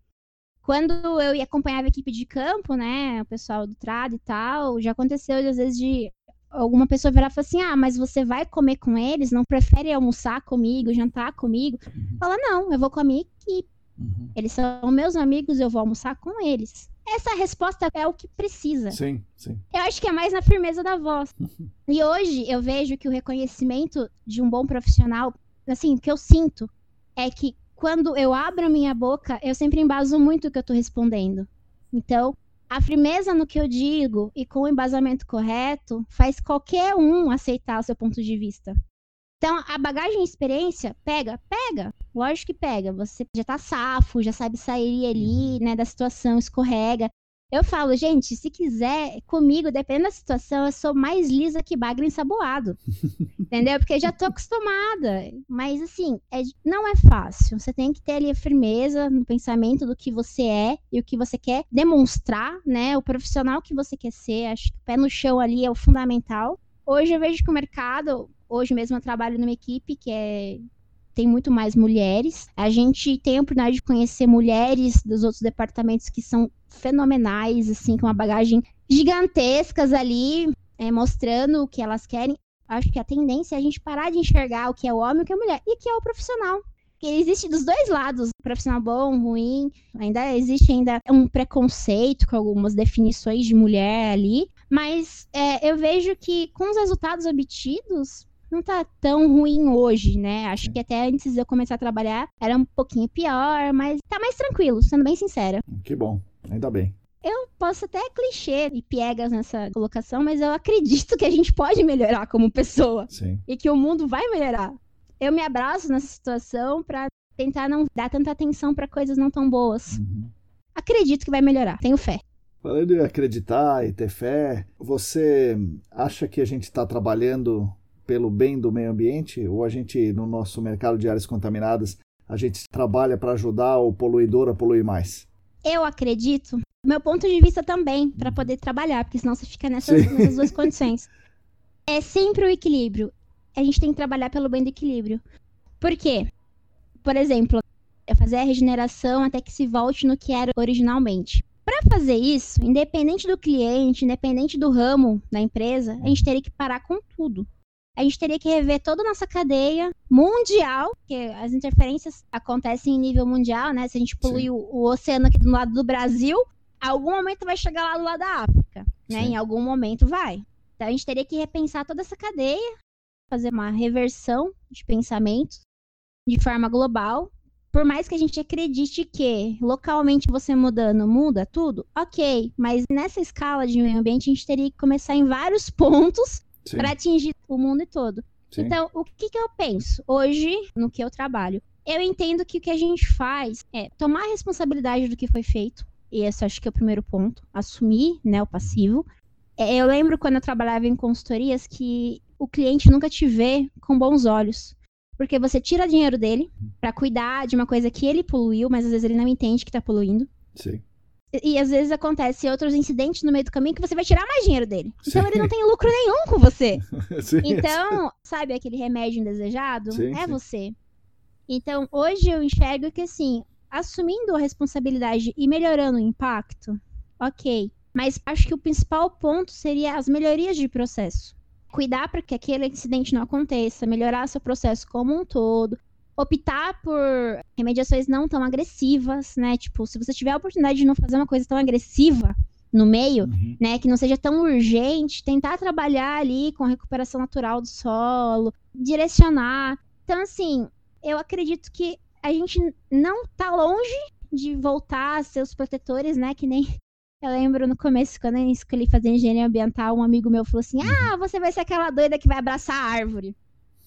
Quando eu ia acompanhar a equipe de campo, né, o pessoal do trado e tal, já aconteceu às vezes de alguma pessoa virar e falar assim: ah, mas você vai comer com eles? Não prefere almoçar comigo, jantar comigo? Uhum. Fala, não, eu vou com a minha equipe. Uhum. Eles são meus amigos, eu vou almoçar com eles. Essa resposta é o que precisa. Sim, sim. Eu acho que é mais na firmeza da voz. E hoje eu vejo que o reconhecimento de um bom profissional, assim, o que eu sinto é que quando eu abro a minha boca, eu sempre embaso muito o que eu tô respondendo. Então, a firmeza no que eu digo e com o embasamento correto faz qualquer um aceitar o seu ponto de vista. Então, a bagagem e experiência, pega, pega. Lógico que pega. Você já tá safo, já sabe sair ali, né, da situação, escorrega. Eu falo, gente, se quiser, comigo, dependendo da situação, eu sou mais lisa que bagre ensaboado. entendeu? Porque eu já tô acostumada. Mas, assim, é- não é fácil. Você tem que ter ali a firmeza no pensamento do que você é e o que você quer demonstrar, né? O profissional que você quer ser. Acho que o pé no chão ali é o fundamental. Hoje eu vejo que o mercado, hoje mesmo eu trabalho numa equipe que é tem muito mais mulheres. A gente tem a oportunidade de conhecer mulheres dos outros departamentos que são fenomenais, assim, com uma bagagem gigantescas ali, é, mostrando o que elas querem. Acho que a tendência é a gente parar de enxergar o que é o homem e o que é a mulher, e o que é o profissional. Porque existe dos dois lados, profissional bom, ruim, ainda existe ainda um preconceito com algumas definições de mulher ali, mas é, eu vejo que com os resultados obtidos, não tá tão ruim hoje, né? Acho que até antes de eu começar a trabalhar era um pouquinho pior, mas tá mais tranquilo, sendo bem sincera. Que bom, ainda bem. Eu posso até clichê e piegas nessa colocação, mas eu acredito que a gente pode melhorar como pessoa Sim. e que o mundo vai melhorar. Eu me abraço nessa situação pra tentar não dar tanta atenção pra coisas não tão boas. Uhum. Acredito que vai melhorar, tenho fé. Falando em acreditar e ter fé, você acha que a gente está trabalhando pelo bem do meio ambiente ou a gente, no nosso mercado de áreas contaminadas, a gente trabalha para ajudar o poluidor a poluir mais? Eu acredito, meu ponto de vista também, para poder trabalhar, porque senão você fica nessas, nessas duas condições. É sempre o equilíbrio. A gente tem que trabalhar pelo bem do equilíbrio. Por quê? Por exemplo, fazer a regeneração até que se volte no que era originalmente. Para fazer isso, independente do cliente, independente do ramo da empresa, a gente teria que parar com tudo. A gente teria que rever toda a nossa cadeia mundial, porque as interferências acontecem em nível mundial, né? Se a gente poluir o, o, oceano aqui do lado do Brasil, algum momento vai chegar lá do lado da África, né? Sim. Em algum momento vai. Então a gente teria que repensar toda essa cadeia, fazer uma reversão de pensamentos de forma global por mais que a gente acredite que localmente você mudando muda tudo, ok, mas nessa escala de meio ambiente a gente teria que começar em vários pontos para atingir o mundo todo. Sim. Então, o que, que eu penso hoje no que eu trabalho? Eu entendo que o que a gente faz é tomar a responsabilidade do que foi feito, e esse acho que é o primeiro ponto, assumir né, o passivo. É, eu lembro quando eu trabalhava em consultorias que o cliente nunca te vê com bons olhos porque você tira dinheiro dele para cuidar de uma coisa que ele poluiu, mas às vezes ele não entende que tá poluindo. Sim. E, e às vezes acontece outros incidentes no meio do caminho que você vai tirar mais dinheiro dele. Então ele não tem lucro nenhum com você. sim, então, sabe aquele remédio indesejado? Sim, é sim. você. Então, hoje eu enxergo que assim, assumindo a responsabilidade e melhorando o impacto, ok. Mas acho que o principal ponto seria as melhorias de processo cuidar para que aquele incidente não aconteça, melhorar seu processo como um todo, optar por remediações não tão agressivas, né? Tipo, se você tiver a oportunidade de não fazer uma coisa tão agressiva no meio, uhum. né, que não seja tão urgente, tentar trabalhar ali com a recuperação natural do solo, direcionar. Então, assim, eu acredito que a gente não tá longe de voltar a ser os protetores, né, que nem eu lembro no começo, quando eu escolhi fazer engenharia ambiental, um amigo meu falou assim: uhum. Ah, você vai ser aquela doida que vai abraçar a árvore.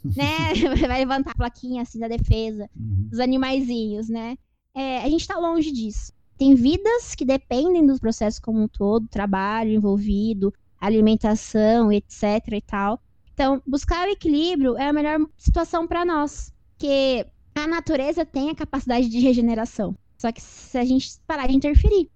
né? Vai levantar a plaquinha assim da defesa uhum. dos animaizinhos, né? É, a gente tá longe disso. Tem vidas que dependem do processo como um todo, trabalho envolvido, alimentação, etc e tal. Então, buscar o equilíbrio é a melhor situação para nós, porque a natureza tem a capacidade de regeneração. Só que se a gente parar de interferir.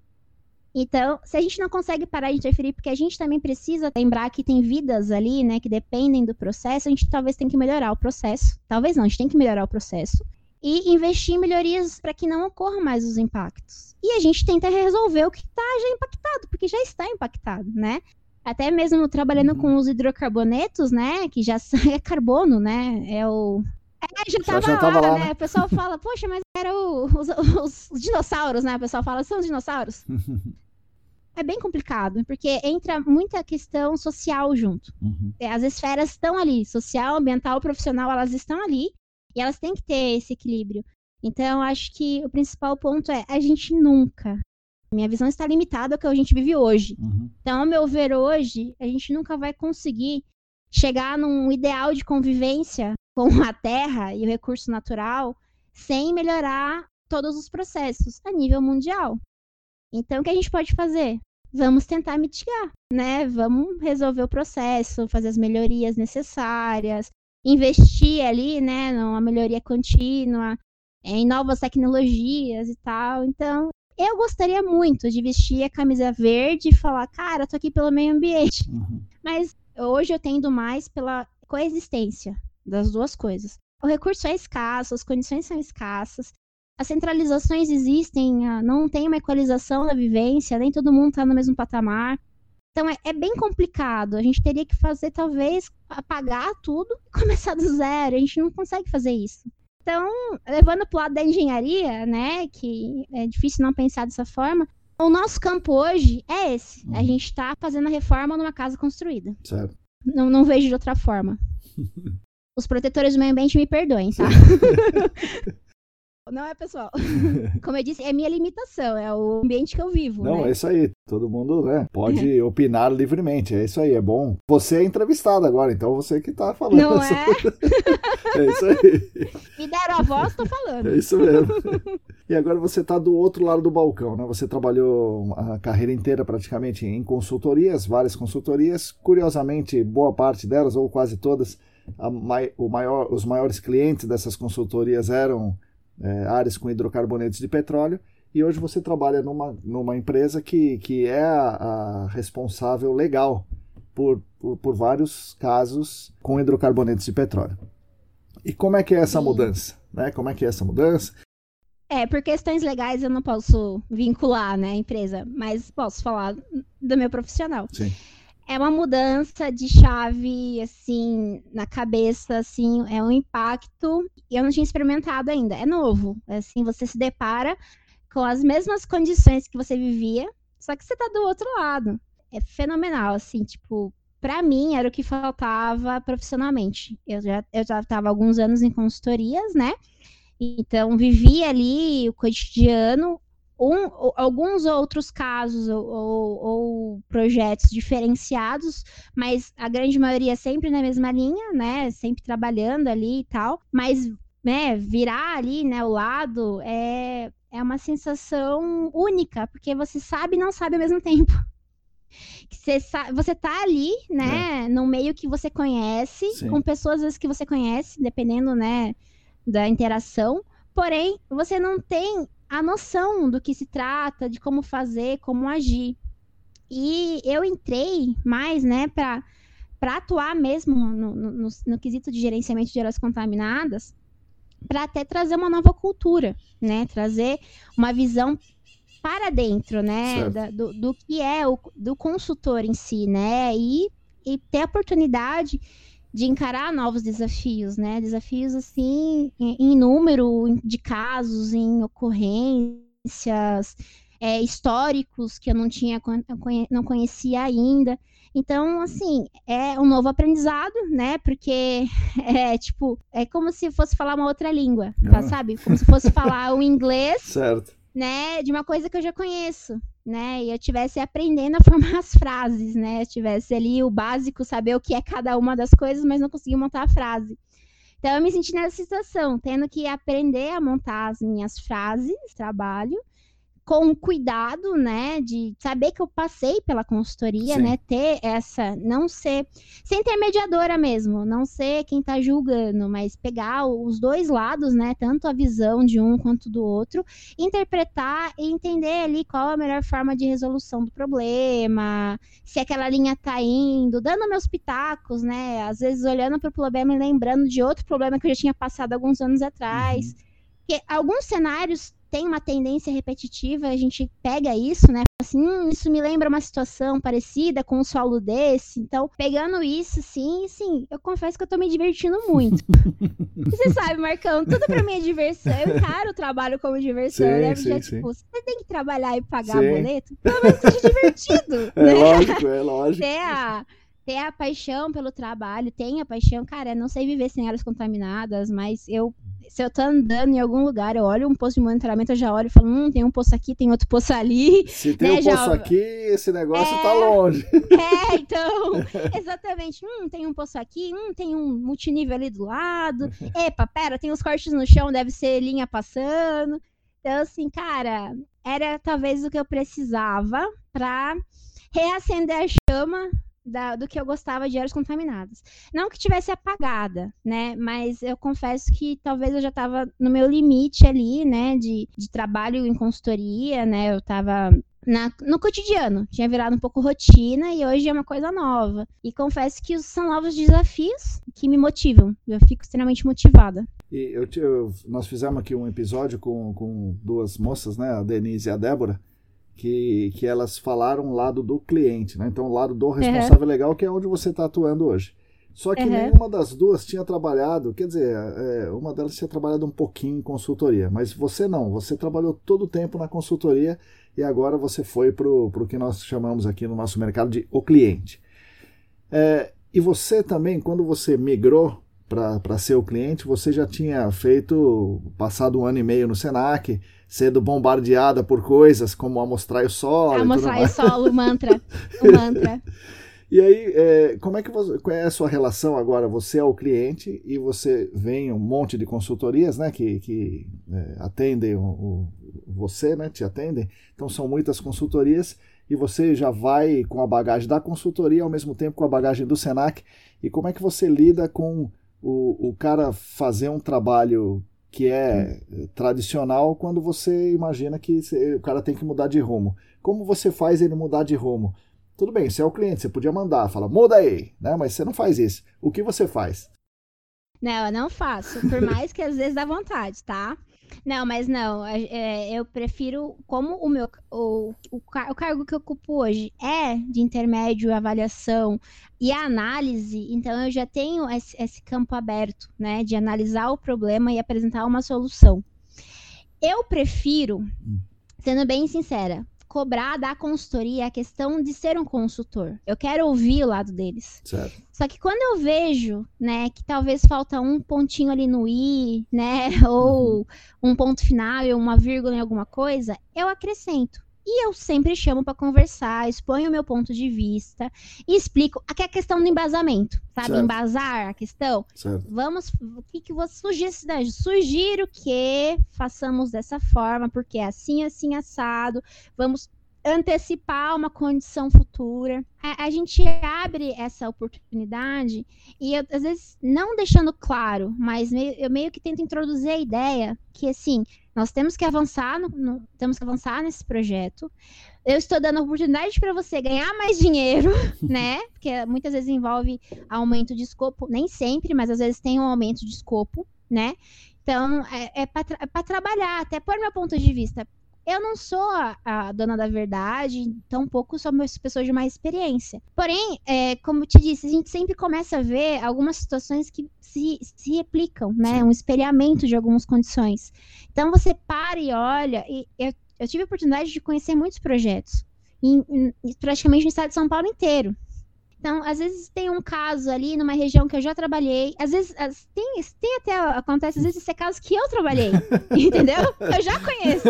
Então, se a gente não consegue parar de interferir, porque a gente também precisa lembrar que tem vidas ali, né, que dependem do processo, a gente talvez tem que melhorar o processo. Talvez não, a gente tem que melhorar o processo. E investir em melhorias para que não ocorram mais os impactos. E a gente tenta resolver o que está já impactado, porque já está impactado, né? Até mesmo trabalhando uhum. com os hidrocarbonetos, né? Que já é carbono, né? É o. É, já estava lá, tava lá, né? né? O pessoal fala, poxa, mas era o, os, os, os, dinossauros, né? O pessoal fala, são os dinossauros. é bem complicado, porque entra muita questão social junto. Uhum. É, as esferas estão ali, social, ambiental, profissional, elas estão ali e elas têm que ter esse equilíbrio. Então, acho que o principal ponto é a gente nunca. Minha visão está limitada ao que a gente vive hoje. Uhum. Então, ao meu ver, hoje, a gente nunca vai conseguir chegar num ideal de convivência com a terra e o recurso natural sem melhorar todos os processos a nível mundial. Então, o que a gente pode fazer? vamos tentar mitigar, né? Vamos resolver o processo, fazer as melhorias necessárias, investir ali, né, numa melhoria contínua, em novas tecnologias e tal. Então, eu gostaria muito de vestir a camisa verde e falar, cara, tô aqui pelo meio ambiente. Uhum. Mas hoje eu tendo mais pela coexistência das duas coisas. O recurso é escasso, as condições são escassas, as centralizações existem, ah, não tem uma equalização da vivência, nem todo mundo está no mesmo patamar. Então é, é, bem complicado. A gente teria que fazer, talvez, apagar tudo e começar do zero. A gente não consegue fazer isso. Então, levando para o lado da engenharia, né, que é difícil não pensar dessa forma, o nosso campo hoje é esse. Uhum. A gente está fazendo a reforma numa casa construída. Certo. Não, não vejo de outra forma. Os protetores do meio ambiente me perdoem, tá? Não é pessoal. Como eu disse, é minha limitação, é o ambiente que eu vivo. Não, né? é isso aí. Todo mundo né, pode opinar livremente. É isso aí, é bom. Você é entrevistado agora, então você que tá falando. Não é? é isso aí. Me deram a voz, tô falando. É isso mesmo. E agora você está do outro lado do balcão, né? Você trabalhou a carreira inteira praticamente em consultorias, várias consultorias. Curiosamente, boa parte delas, ou quase todas, mai, maior, os maiores clientes dessas consultorias eram é, áreas com hidrocarbonetos de petróleo. E hoje você trabalha numa, numa empresa que, que é a, a responsável legal por, por, por vários casos com hidrocarbonetos de petróleo. E como é que é essa mudança? Né? Como é que é essa mudança? É, por questões legais eu não posso vincular, né, a empresa, mas posso falar do meu profissional. Sim. É uma mudança de chave, assim, na cabeça, assim, é um impacto. Eu não tinha experimentado ainda, é novo. Assim, você se depara com as mesmas condições que você vivia, só que você tá do outro lado. É fenomenal, assim, tipo, para mim era o que faltava profissionalmente. Eu já, eu já estava alguns anos em consultorias, né? Então, vivia ali o cotidiano, um, alguns outros casos ou, ou, ou, projetos diferenciados, mas a grande maioria sempre na mesma linha, né? Sempre trabalhando ali e tal. Mas, né, virar ali, né, o lado é, é uma sensação única, porque você sabe e não sabe ao mesmo tempo. Você, você tá ali, né, é. no meio que você conhece, Sim. com pessoas às vezes que você conhece, dependendo, né, da interação. Porém, você não tem a noção do que se trata, de como fazer, como agir. E eu entrei mais, né, para para atuar mesmo no, no, no, no, quesito de gerenciamento de áreas contaminadas, para até trazer uma nova cultura, né? Trazer uma visão para dentro, né, da, do, do, que é o do consultor em si, né, e, e ter a oportunidade de encarar novos desafios, né, desafios assim em, número de casos, em ocorrências, é, históricos que eu não tinha, não conhecia ainda. Então, assim, é um novo aprendizado, né? Porque é tipo, é como se fosse falar uma outra língua, tá, ah. sabe? Como se fosse falar o inglês. Certo né, de uma coisa que eu já conheço, né, e eu tivesse aprendendo a formar as frases, né, eu tivesse ali o básico, saber o que é cada uma das coisas, mas não consegui montar a frase. Então eu me senti nessa situação, tendo que aprender a montar as minhas frases, trabalho, com cuidado, né, de saber que eu passei pela consultoria, Sim. né, ter essa, não ser, sem ter mediadora mesmo, não ser quem tá julgando, mas pegar os dois lados, né, tanto a visão de um quanto do outro, interpretar e entender ali qual a melhor forma de resolução do problema, se aquela linha tá indo, dando meus pitacos, né, às vezes olhando para o problema e lembrando de outro problema que eu já tinha passado alguns anos atrás. Uhum. Porque alguns cenários tem uma tendência repetitiva, a gente pega isso, né? Assim, hum, isso me lembra uma situação parecida com um solo desse. Então, pegando isso, sim, sim, eu confesso que eu tô me divertindo muito. você sabe, Marcão, tudo pra mim é diversão. Eu encaro o trabalho como diversão, sim, né? Porque, sim, tipo, sim. você tem que trabalhar e pagar sim. boleto, pelo menos seja divertido. É né? lógico, é lógico. Ter a, ter a paixão pelo trabalho, tem a paixão, cara, não sei viver sem áreas contaminadas, mas eu se eu tô andando em algum lugar, eu olho um posto de monitoramento, eu já olho e falo, hum, tem um poço aqui, tem outro poço ali. Se tem né, um já... poço aqui, esse negócio tá é... tá longe. É, então, exatamente. Hum, tem um poço aqui, hum, tem um multinível ali do lado. Epa, pera, tem os cortes no chão, deve ser linha passando. Então, assim, cara, era talvez o que eu precisava para reacender a chama da, do que eu gostava de áreas contaminadas. Não que tivesse apagada, né? Mas eu confesso que talvez eu já estava no meu limite ali, né? De, de trabalho em consultoria, né? Eu estava na, no cotidiano. Tinha virado um pouco rotina e hoje é uma coisa nova. E confesso que são novos desafios que me motivam. Eu fico extremamente motivada. E eu, eu, nós fizemos aqui um episódio com, com duas moças, né? A Denise e a Débora que, que elas falaram o lado do cliente, né? Então, o lado do responsável uhum. legal, que é onde você está atuando hoje. Só que uhum. nenhuma das duas tinha trabalhado, quer dizer, é, uma delas tinha trabalhado um pouquinho em consultoria, mas você não, você trabalhou todo o tempo na consultoria e agora você foi para o que nós chamamos aqui no nosso mercado de o cliente. É, e você também, quando você migrou para ser o cliente, você já tinha feito, passado um ano e meio no Senac, sendo bombardeada por coisas como amostrar o solo. Amostrar o solo, o mantra. O mantra. E aí, é, como é que você, qual é a sua relação agora? Você é o cliente e você vem um monte de consultorias, né, que, que é, atendem o, o, você, né, te atendem. Então são muitas consultorias e você já vai com a bagagem da consultoria ao mesmo tempo com a bagagem do Senac. E como é que você lida com o, o cara fazer um trabalho que é tradicional quando você imagina que o cara tem que mudar de rumo? Como você faz ele mudar de rumo? Tudo bem, você é o cliente, você podia mandar, fala, muda aí, né? Mas você não faz isso. O que você faz? Não, eu não faço, por mais que às vezes dá vontade, tá? Não, mas não, é, eu prefiro, como o meu o, o, o, cargo que eu ocupo hoje é de intermédio, avaliação e análise, então eu já tenho esse, esse campo aberto, né, de analisar o problema e apresentar uma solução. Eu prefiro, hum. sendo bem sincera, cobrar da consultoria a questão de ser um consultor. Eu quero ouvir o lado deles. Certo. Só que quando eu vejo, né, que talvez falta um pontinho ali no i, né, ou uhum. um ponto final ou uma vírgula em alguma coisa, eu acrescento. E eu sempre chamo para conversar, exponho o meu ponto de vista e explico. Aqui é a questão do embasamento, sabe? Certo. Embasar a questão. Certo. Vamos. O que, que você sugere? Sugiro que façamos dessa forma, porque é assim, assim, assado. Vamos antecipar uma condição futura. A, a, gente abre essa oportunidade e eu, às vezes não deixando claro, mas meio, eu meio que tento introduzir a ideia que assim nós temos que avançar, no, no, temos que avançar nesse projeto. Eu estou dando oportunidade para você ganhar mais dinheiro, né? Porque muitas vezes envolve aumento de escopo, nem sempre, mas às vezes tem um aumento de escopo, né? Então, é, é para tra trabalhar, até por meu ponto de vista. Eu não sou a, a, dona da verdade, tampouco sou uma pessoa de mais experiência. Porém, é, como eu te disse, a gente sempre começa a ver algumas situações que se, se replicam, né? Um espelhamento de algumas condições. Então você para e olha, e eu, eu tive a oportunidade de conhecer muitos projetos, em, em, praticamente no estado de São Paulo inteiro. Então, às vezes tem um caso ali numa região que eu já trabalhei. Às vezes tem, tem até acontece às vezes esse caso que eu trabalhei, entendeu? Eu já conheço.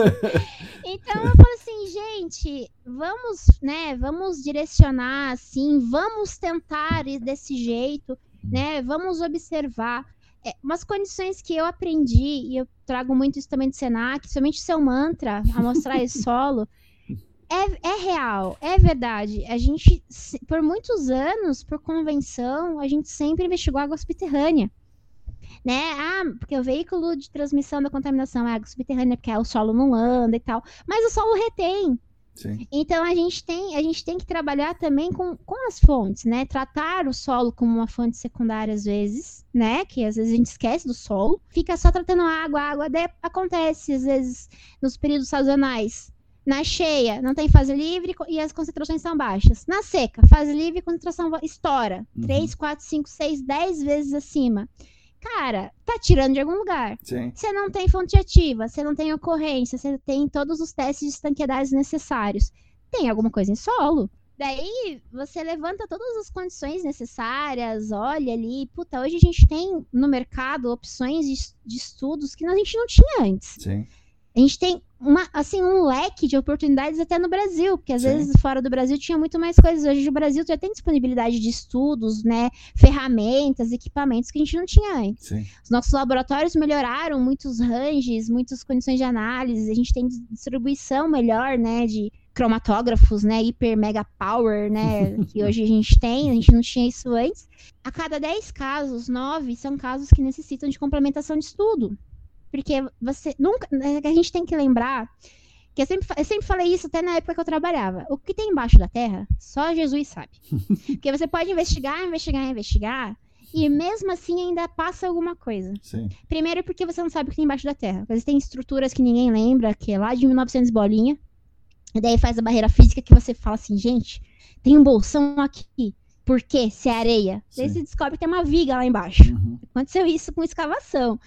Então eu falo assim, gente, vamos, né? Vamos direcionar assim, vamos tentar desse jeito, né? Vamos observar é, umas condições que eu aprendi e eu trago muito isso também do Senac, somente seu mantra, a mostrar esse solo é, é real, é verdade. A gente, por muitos anos, por convenção, a gente sempre investigou água subterrânea. Né? Ah, porque o veículo de transmissão da contaminação é água subterrânea, porque o solo não anda e tal. Mas o solo retém. Sim. Então a gente tem a gente tem que trabalhar também com, com as fontes, né? Tratar o solo como uma fonte secundária às vezes, né? Que às vezes a gente esquece do solo, fica só tratando água, água, daí acontece às vezes nos períodos sazonais na cheia, não tem fase livre e as concentrações são baixas. Na seca, fase livre e concentração estoura. Uhum. 3, 4, 5, 6, 10 vezes acima. Cara, tá tirando de algum lugar. Você não tem fonte ativa, você não tem ocorrência, você tem todos os testes de estanqueidades necessários. Tem alguma coisa em solo. Daí você levanta todas as condições necessárias, olha ali. Puta, hoje a gente tem no mercado opções de, de estudos que a gente não tinha antes. Sim. A gente tem uma, assim, um leque de oportunidades até no Brasil, porque às Sim. vezes fora do Brasil tinha muito mais coisas. Hoje no Brasil já tem disponibilidade de estudos, né, ferramentas, equipamentos que a gente não tinha antes. Sim. Os nossos laboratórios melhoraram muitos ranges, muitas condições de análise, a gente tem distribuição melhor, né, de cromatógrafos, né, hiper mega power, né, que hoje a gente tem, a gente não tinha isso antes. A cada 10 casos, 9 são casos que necessitam de complementação de estudo. Porque você nunca. Né, a gente tem que lembrar. Que eu sempre, eu sempre falei isso até na época que eu trabalhava. O que tem embaixo da terra, só Jesus sabe. Porque você pode investigar, investigar, investigar. E mesmo assim ainda passa alguma coisa. Sim. Primeiro porque você não sabe o que tem embaixo da terra. Às vezes tem estruturas que ninguém lembra, que é lá de 1900 bolinha. E daí faz a barreira física que você fala assim, gente, tem um bolsão aqui. Por quê? Se é areia. Sim. Daí você descobre que tem uma viga lá embaixo. Uhum. Aconteceu isso com escavação.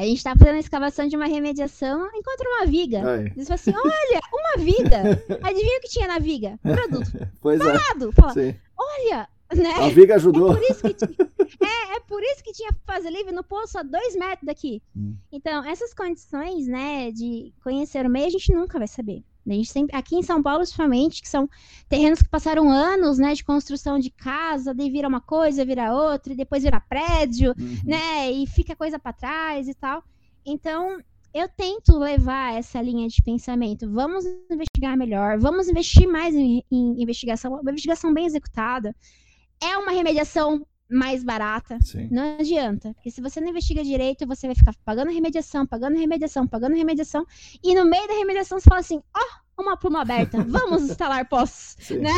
A gente tá fazendo a escavação de uma remediação, encontra uma viga. Aí. Diz assim: olha, uma viga. Adivinha o que tinha na viga? Produto. Pois Falado. é. Fala, olha, né? A viga ajudou. É por isso que tinha, é, é por isso que tinha fase livre no poço a dois metros daqui. Hum. Então, essas condições, né, de conhecer o meio, a gente nunca vai saber. A gente sempre, aqui em São Paulo, principalmente, que são terrenos que passaram anos, né, de construção de casa, daí vira uma coisa, vira outra, e depois vira prédio, uhum. né, e fica coisa para trás e tal. Então, eu tento levar essa linha de pensamento. Vamos investigar melhor, vamos investir mais em, em investigação. Uma investigação bem executada é uma remediação mais barata. Sim. Não adianta. Porque se você não investiga direito, você vai ficar pagando remediação, pagando remediação, pagando remediação. E no meio da remediação você fala assim: ó, oh, uma pluma aberta, vamos instalar poços, né?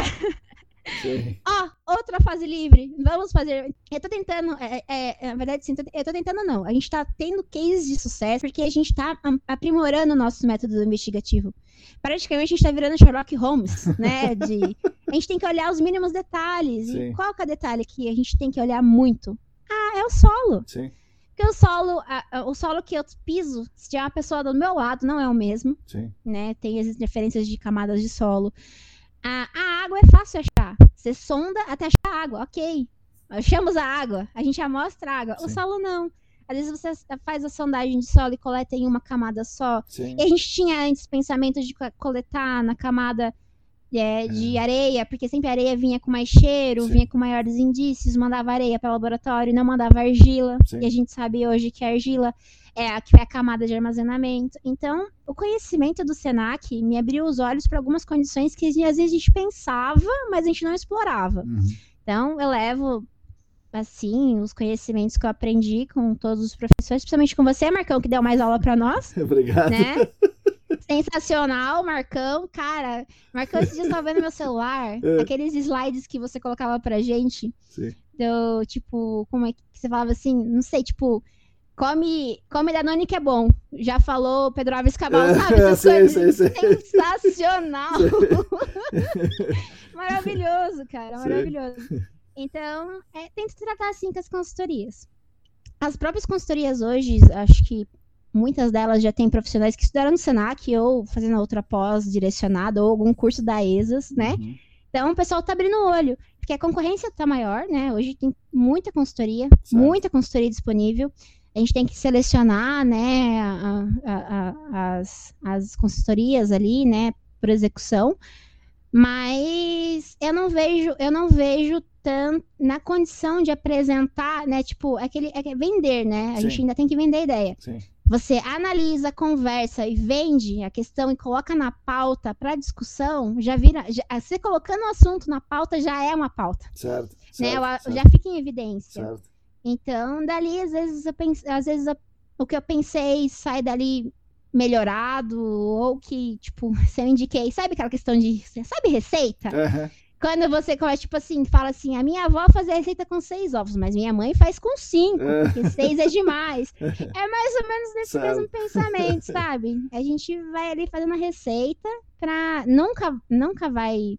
Ó, oh, outra fase livre. Vamos fazer. Eu tô tentando. É, é, é na verdade, sim, eu tô tentando, não. A gente tá tendo cases de sucesso porque a gente tá aprimorando o nosso método investigativo. Praticamente a gente tá virando Sherlock Holmes, né? De, a gente tem que olhar os mínimos detalhes. Sim. E qual que é o detalhe que a gente tem que olhar muito? Ah, é o solo. Sim. Porque o solo, a, a, o solo que eu piso, se tiver uma pessoa do meu lado, não é o mesmo. Sim. Né? Tem as diferenças de camadas de solo. A, a água é fácil achar. Você sonda até achar água, ok. Achamos a água, a gente amostra a água. Sim. O solo não. Às vezes você faz a sondagem de solo e coleta em uma camada só. Sim. E a gente tinha antes pensamento de coletar na camada é, de é. areia, porque sempre a areia vinha com mais cheiro, Sim. vinha com maiores indícios, mandava areia para o laboratório, não mandava argila. Sim. E a gente sabe hoje que a argila é a que é a camada de armazenamento. Então, o conhecimento do Senac me abriu os olhos para algumas condições que às vezes a gente pensava, mas a gente não explorava. Uhum. Então, eu levo assim, os conhecimentos que eu aprendi com todos os professores, principalmente com você, Marcão, que deu mais aula para nós. Obrigado. Né? Sensacional, Marcão. Cara, Marcão, esses dias eu tava vendo meu celular, é. aqueles slides que você colocava pra gente. Sim. Do, tipo, como é que você falava assim? Não sei, tipo, come, come Danone que é bom. Já falou Pedro Alves Cabal, é, sabe? Essas sei, coisas. Sei, sei. Sensacional. maravilhoso, cara, maravilhoso. Então, é, tento tratar assim com as consultorias. As próprias consultorias hoje, acho que muitas delas já têm profissionais que estudaram no Senac ou fazendo outra pós direcionada ou algum curso da ESAS, né? Uhum. Então, o pessoal tá abrindo o olho, porque a concorrência tá maior, né? Hoje tem muita consultoria, certo. muita consultoria disponível a gente tem que selecionar, né, a, a, a, as, as consultorias ali, né, por execução, mas eu não vejo, eu não vejo tanto na condição de apresentar, né, tipo, aquele, é vender, né, a Sim. gente ainda tem que vender a ideia. Sim. Você analisa, conversa e vende a questão e coloca na pauta para discussão, já vira. Já, você colocando o assunto na pauta já é uma pauta. Certo. Né? certo, certo. Já fica em evidência. Certo. Então, dali, às vezes, eu pense, às vezes eu, o que eu pensei sai dali melhorado, ou que, tipo, se eu indiquei, sabe aquela questão de, sabe receita? Uhum. Quando você começa, tipo assim, fala assim, a minha avó fazia receita com seis ovos, mas minha mãe faz com cinco, porque seis é demais. É mais ou menos nesse sabe. mesmo pensamento, sabe? A gente vai ali fazendo a receita pra... Nunca, nunca vai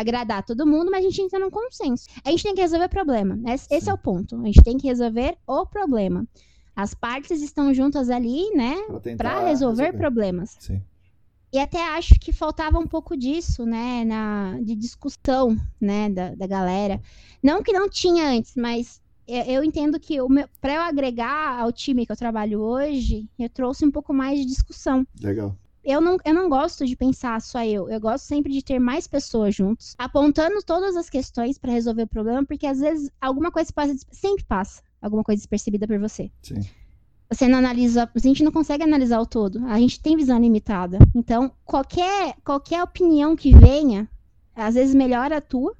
agradar todo mundo, mas a gente entra num consenso. A gente tem que resolver o problema. Esse, esse é o ponto. A gente tem que resolver o problema. As partes estão juntas ali, né, para resolver, resolver, problemas. Sim. E até acho que faltava um pouco disso, né, na, de discussão, né, da, da galera. Não que não tinha antes, mas eu entendo que para eu agregar ao time que eu trabalho hoje, eu trouxe um pouco mais de discussão. Legal eu não, eu não gosto de pensar só eu. Eu gosto sempre de ter mais pessoas juntos, apontando todas as questões para resolver o problema, porque às vezes alguma coisa passa, sempre passa alguma coisa despercebida por você. Sim. Você não analisa, a gente não consegue analisar o todo. A gente tem visão limitada. Então, qualquer qualquer opinião que venha, às vezes melhora a tua,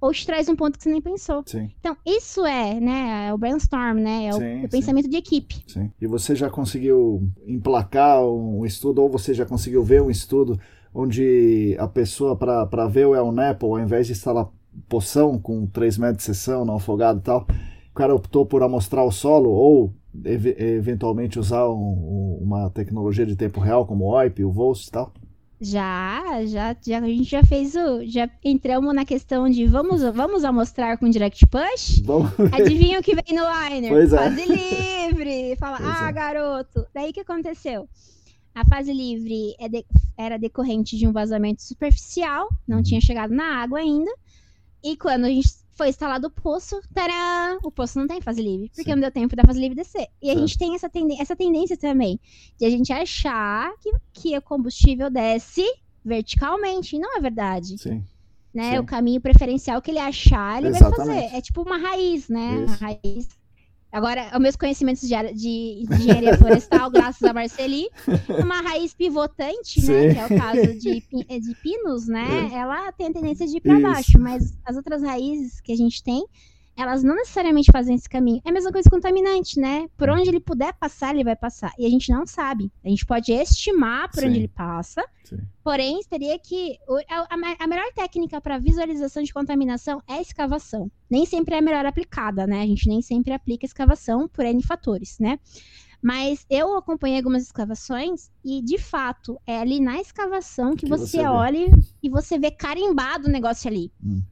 ou te traz um ponto que você nem pensou. Sim. Então, isso é, né, é o brainstorm, né, é o, sim, o pensamento sim. de equipe. Sim. E você já conseguiu emplacar um estudo, ou você já conseguiu ver um estudo onde a pessoa, para ver o El Nepo, ao invés de instalar poção com 3 metros de sessão no afogado e tal, o cara optou por amostrar o solo ou ev eventualmente usar um, uma tecnologia de tempo real como o OIP, o VOLS e tal? Já, já, já, a gente já fez o. Já entramos na questão de vamos, vamos amostrar com direct push? Vamos. Adivinha o que vem no liner? Pois é. Fase livre! Fala, pois ah, é. garoto! Daí que aconteceu? A fase livre é de, era decorrente de um vazamento superficial, não uhum. tinha chegado na água ainda. E quando a gente foi instalado o poço, tará, o poço não tem fase livre, porque Sim. não deu tempo da fase livre descer. E a gente tem essa, tendência, essa tendência também de a gente achar que, que o combustível desce verticalmente, e não é verdade. Sim. Né? Sim. O caminho preferencial que ele achar, ele Exatamente. vai fazer. É tipo uma raiz, né? Isso. Uma raiz Agora, os meus conhecimentos de, de, engenharia florestal, graças a Marceli, uma raiz pivotante, né? Que é o caso de, de pinos, né? É. Ela tem a tendência de ir para baixo, mas as outras raízes que a gente tem, elas não necessariamente fazem esse caminho. É a mesma coisa contaminante, né? Por onde ele puder passar, ele vai passar. E a gente não sabe. A gente pode estimar por Sim. onde ele passa, Sim. porém, teria que. A, a melhor técnica para visualização de contaminação é a escavação. Nem sempre é a melhor aplicada, né? A gente nem sempre aplica escavação por N fatores, né? Mas eu acompanhei algumas escavações e, de fato, é ali na escavação que, que você, você olha e você vê carimbado o negócio ali. Hum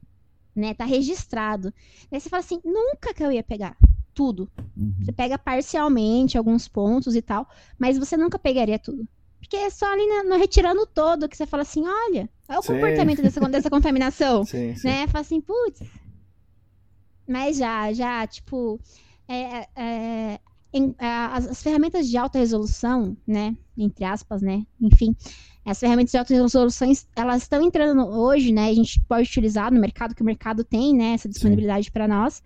né? Tá registrado. Aí você fala assim, nunca que eu ia pegar tudo. Uhum. Você pega parcialmente alguns pontos e tal, mas você nunca pegaria tudo. Porque é só ali no, no retirando todo que você fala assim, olha, é o sim. comportamento dessa, dessa contaminação. Sim, sim. Né? Fala assim, putz. Mas já, já, tipo, é, é, em, as, as, ferramentas de alta resolução, né? Entre aspas, né? Enfim, as ferramentas de alta resolução, elas estão entrando hoje, né? A gente pode utilizar no mercado, que o mercado tem, né? Essa disponibilidade para nós.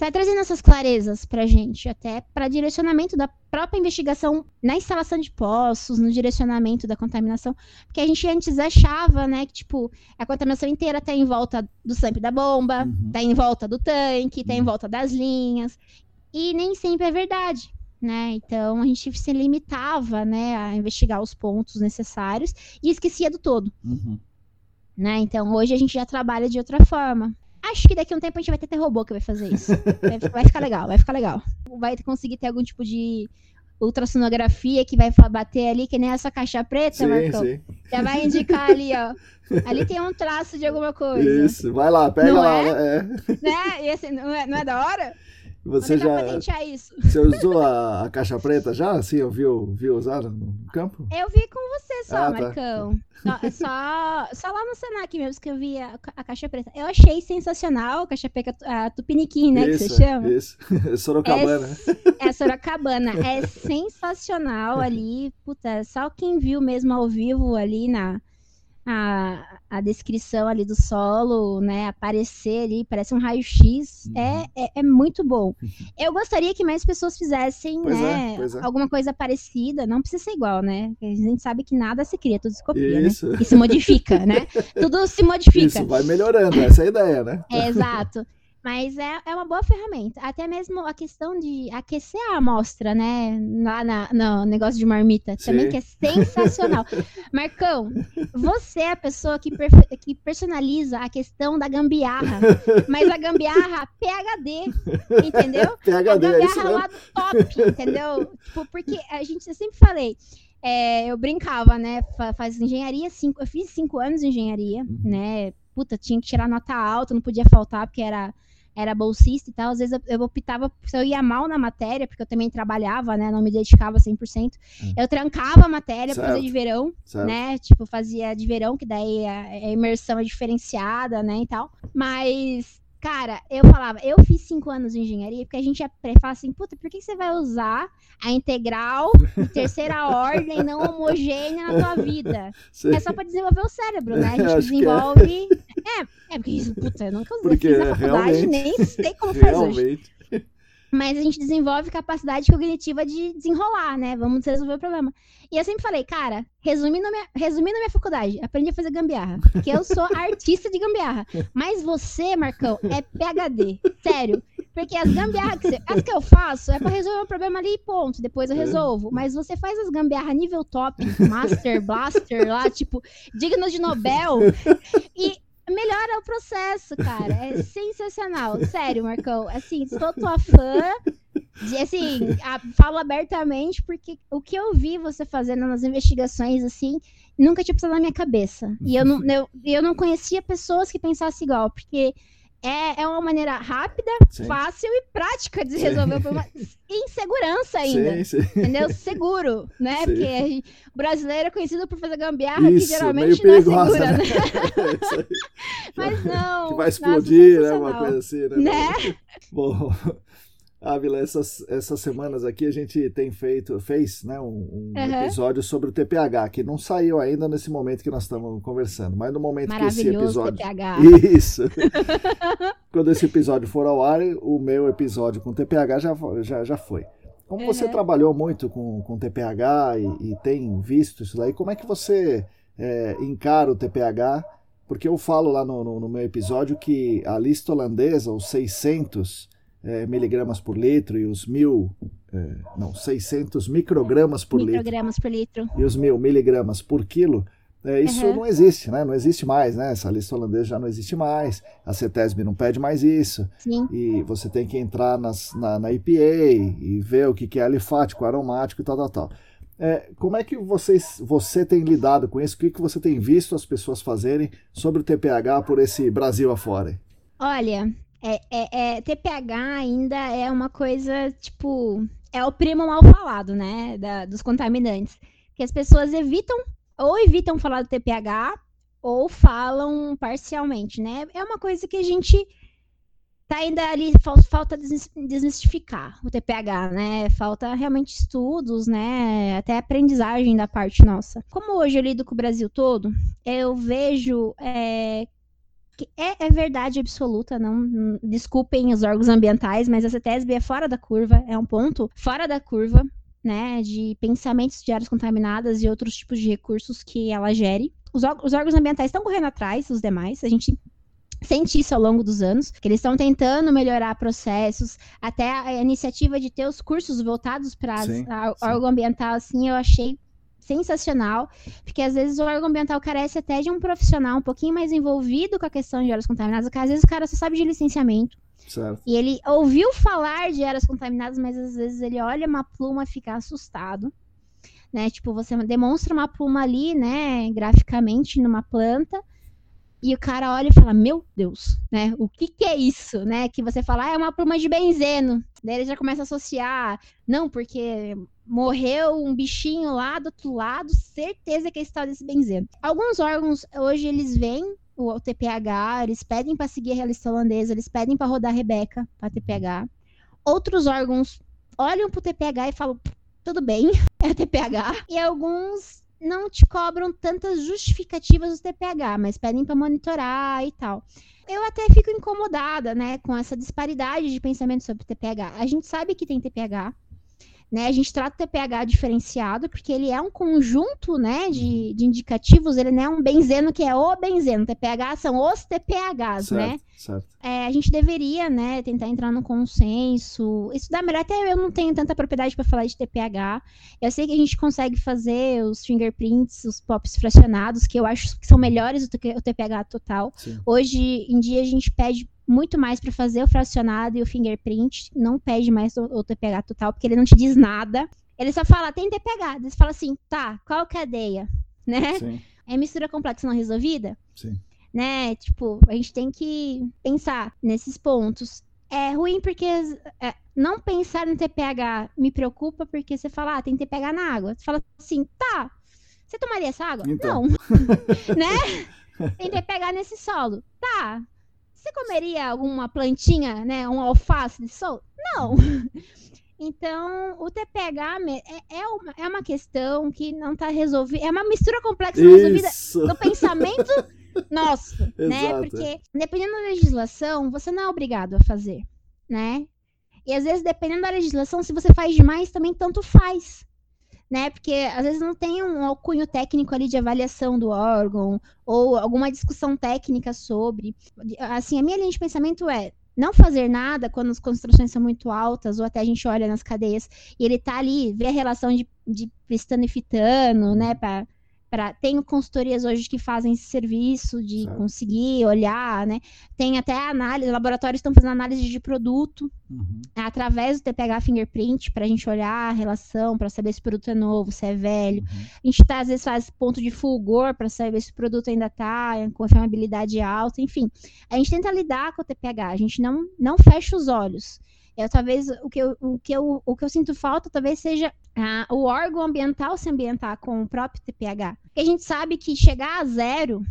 Tá trazendo essas clarezas pra gente, até para direcionamento da própria investigação na instalação de poços, no direcionamento da contaminação. Porque a gente antes achava, né, que, tipo, a contaminação inteira tá em volta do SAMP da bomba, uhum. tá em volta do tanque, tá em uhum. volta das linhas. E nem sempre é verdade né? Então a gente se limitava, né, a investigar os pontos necessários e esquecia do todo, uhum. né? Então hoje a gente já trabalha de outra forma. Acho que daqui a um tempo a gente vai ter, ter robô que vai fazer isso. vai, vai ficar legal, vai ficar legal. Vai conseguir ter algum tipo de ultrassonografia que vai bater ali, que nem essa caixa preta, sim, Marcão. Sim. Já vai indicar ali, ó. Ali tem um traço de alguma coisa. Isso, vai lá, pega não lá. É? Né? né? E assim, não é, não é da hora? Você já. Você usou a, a, caixa preta já? Assim, viu, viu usar no campo? Eu vi com você só, ah, tá. Marcão. Tá. Só, só, lá no Senac mesmo que eu vi a, a, caixa preta. Eu achei sensacional a caixa preta, a Tupiniquim, né? Isso, que você chama. Isso, Sorocabana. É, é Sorocabana. É sensacional ali. Puta, só quem viu mesmo ao vivo ali na a, a descrição ali do solo, né, aparecer ali, parece um raio-x, uhum. é, é, é, muito bom. Eu gostaria que mais pessoas fizessem, pois né, é, é. alguma coisa parecida, não precisa ser igual, né, a gente sabe que nada se cria, tudo se copia, né? Isso. né, e se modifica, né, tudo se modifica. Isso, vai melhorando, essa é a ideia, né. É, exato. Mas é, é uma boa ferramenta. Até mesmo a questão de aquecer a amostra, né? Lá na, no negócio de marmita. Sim. Também que é sensacional. Marcão, você é a pessoa que, que personaliza a questão da gambiarra. Mas a gambiarra PHD, entendeu? PHD, a gambiarra é lá do top, entendeu? Tipo, porque a gente, eu sempre falei, é, eu brincava, né? Faz engenharia, cinco, eu fiz cinco anos de engenharia, uhum. né? Puta, tinha que tirar nota alta, não podia faltar, porque era era bolsista e tal, às vezes eu, eu optava, se eu ia mal na matéria, porque eu também trabalhava, né, não me dedicava 100%, hum. eu trancava a matéria para fazer de verão, certo. né, tipo, fazia de verão, que daí a, a imersão é diferenciada, né, e tal, mas Cara, eu falava, eu fiz cinco anos de engenharia, porque a gente fala assim, puta, por que você vai usar a integral de terceira ordem não homogênea na tua vida? É só pra desenvolver o cérebro, né? A gente Acho desenvolve. É. é. porque isso, puta, eu nunca usei, porque fiz na faculdade, nem sei como faz hoje mas a gente desenvolve capacidade cognitiva de desenrolar, né? Vamos resolver o problema. E eu sempre falei, cara, resumindo a minha, resumindo a minha faculdade, aprendi a fazer gambiarra. Porque eu sou artista de gambiarra. Mas você, Marcão, é PHD. Sério. Porque as gambiarras que, você, as que eu faço é pra resolver um problema ali e ponto. Depois eu é. resolvo. Mas você faz as gambiarras nível top, Master, Blaster, lá, tipo, digno de Nobel. E melhora o processo, cara. É sensacional. Sério, Marcão. Assim, sou tua fã. Assim, a, falo abertamente porque o que eu vi você fazendo nas investigações, assim, nunca tinha passado na minha cabeça. E eu não, eu, eu não conhecia pessoas que pensassem igual, porque é, é uma maneira rápida, sim. fácil e prática de resolver o problema. em segurança ainda. Sim, sim. Entendeu? Seguro, né? Sim. Porque gente, o brasileiro é conhecido por fazer gambiarra Isso, que geralmente não é segura, né? né? Mas não. Que vai explodir, né? Uma coisa assim, né? né? Bom. Ávila, essas, essas semanas aqui a gente tem feito, fez né, um, um uhum. episódio sobre o TPH, que não saiu ainda nesse momento que nós estamos conversando, mas no momento que esse episódio. TPH. Isso! Quando esse episódio for ao ar, o meu episódio com TPH já, já, já foi. Como uhum. você trabalhou muito com, com TPH e, e, tem visto isso daí, como é que você é, encara o TPH? Porque eu falo lá no, no, no meu episódio que a lista holandesa, os 600 é, miligramas por litro e os mil, é, não, 600 microgramas por microgramas litro. por litro. E os mil miligramas por quilo, é, isso uhum. não existe, né? Não existe mais, né? Essa lista holandesa já não existe mais. A CETESB não pede mais isso. Sim. E você tem que entrar nas, na, na EPA e ver o que, que é alifático, aromático e tal, tal, tal. É, como é que vocês, você tem lidado com isso? O que, que você tem visto as pessoas fazerem sobre o TPH por esse Brasil afora? Olha, é, é, é, TPH ainda é uma coisa, tipo, é o primo mal falado, né, da, dos contaminantes. Que as pessoas evitam, ou evitam falar do TPH, ou falam parcialmente, né? É uma coisa que a gente tá ainda ali, falta desmistificar o TPH, né? Falta realmente estudos, né? Até aprendizagem da parte nossa. Como hoje eu lido com o Brasil todo, eu vejo é, é, é, verdade absoluta, não desculpem os órgãos ambientais, mas a CETESB é fora da curva, é um ponto fora da curva, né, de pensamentos de áreas contaminadas e outros tipos de recursos que ela gere. Os, os órgãos ambientais estão correndo atrás dos demais, a gente sente isso ao longo dos anos, que eles estão tentando melhorar processos, até a iniciativa de ter os cursos voltados para órgão ambiental, assim, eu achei sensacional, porque às vezes o órgão ambiental carece até de um profissional um pouquinho mais envolvido com a questão de áreas contaminadas, porque às vezes o cara só sabe de licenciamento. Certo. E ele ouviu falar de áreas contaminadas, mas às vezes ele olha uma pluma e fica assustado. Né? Tipo, você demonstra uma pluma ali, né, graficamente numa planta, e o cara olha e fala: Meu Deus, né? O que, que é isso, né? Que você fala, ah, é uma pluma de benzeno. Daí ele já começa a associar, não, porque morreu um bichinho lá do outro lado, certeza que é esse desse benzeno. Alguns órgãos, hoje, eles veem o TPH, eles pedem para seguir a realista holandesa, eles pedem para rodar a Rebeca para TPH. Outros órgãos olham pro TPH e falam, tudo bem, é TPH. E alguns não te cobram tantas justificativas do TPH, mas pedem para monitorar e tal. Eu até fico incomodada, né, com essa disparidade de pensamento sobre TPH. A gente sabe que tem TPH, né? A gente trata o TPH diferenciado, porque ele é um conjunto né, de, de indicativos, ele não é um benzeno que é o benzeno. TPH são os TPHs, certo, né? Certo. É, a gente deveria né, tentar entrar no consenso. Isso dá melhor, até eu não tenho tanta propriedade para falar de TPH. Eu sei que a gente consegue fazer os fingerprints, os pops fracionados, que eu acho que são melhores do que o TPH total. Sim. Hoje em dia a gente pede muito mais para fazer o fracionado e o fingerprint, não pede mais o, o, TPH total, porque ele não te diz nada. Ele só fala, tem TPH. Ele fala assim, tá, qual cadeia? Né? Sim. É mistura complexa não resolvida? Sim. Né? Tipo, a gente tem que pensar nesses pontos. É ruim porque é, não pensar no TPH me preocupa porque você fala, ah, tem TPH na água. Você fala assim, tá, você tomaria essa água? Então. Não. né? Tem TPH nesse solo. Tá, você comeria alguma plantinha, né? Um alface de sol? Não. Então, o TPH é, é, uma, é uma questão que não está resolvida. É uma mistura complexa resolvida no pensamento nosso, né? Porque, dependendo da legislação, você não é obrigado a fazer, né? E às vezes, dependendo da legislação, se você faz demais, também tanto faz né? Porque às vezes não tem um alcunho técnico ali de avaliação do órgão ou alguma discussão técnica sobre. Assim, a minha linha de pensamento é não fazer nada quando as concentrações são muito altas, ou até a gente olha nas cadeias e ele tá ali, vê a relação de, de pristano e fitano, né, para para tenho consultorias hoje que fazem esse serviço de certo. conseguir olhar, né? Tem até análise, laboratórios estão fazendo análise de produto uhum. através do TPH fingerprint para a gente olhar a relação, para saber se o produto é novo, se é velho. Uhum. A gente tá, às vezes faz ponto de fulgor para saber se o produto ainda está com confiabilidade alta, enfim. A gente tenta lidar com o TPH, a gente não não fecha os olhos. Eu, talvez o que eu, o, que eu, o que eu sinto falta talvez seja ah, o órgão ambiental se ambientar com o próprio TPH. Porque a gente sabe que chegar a zero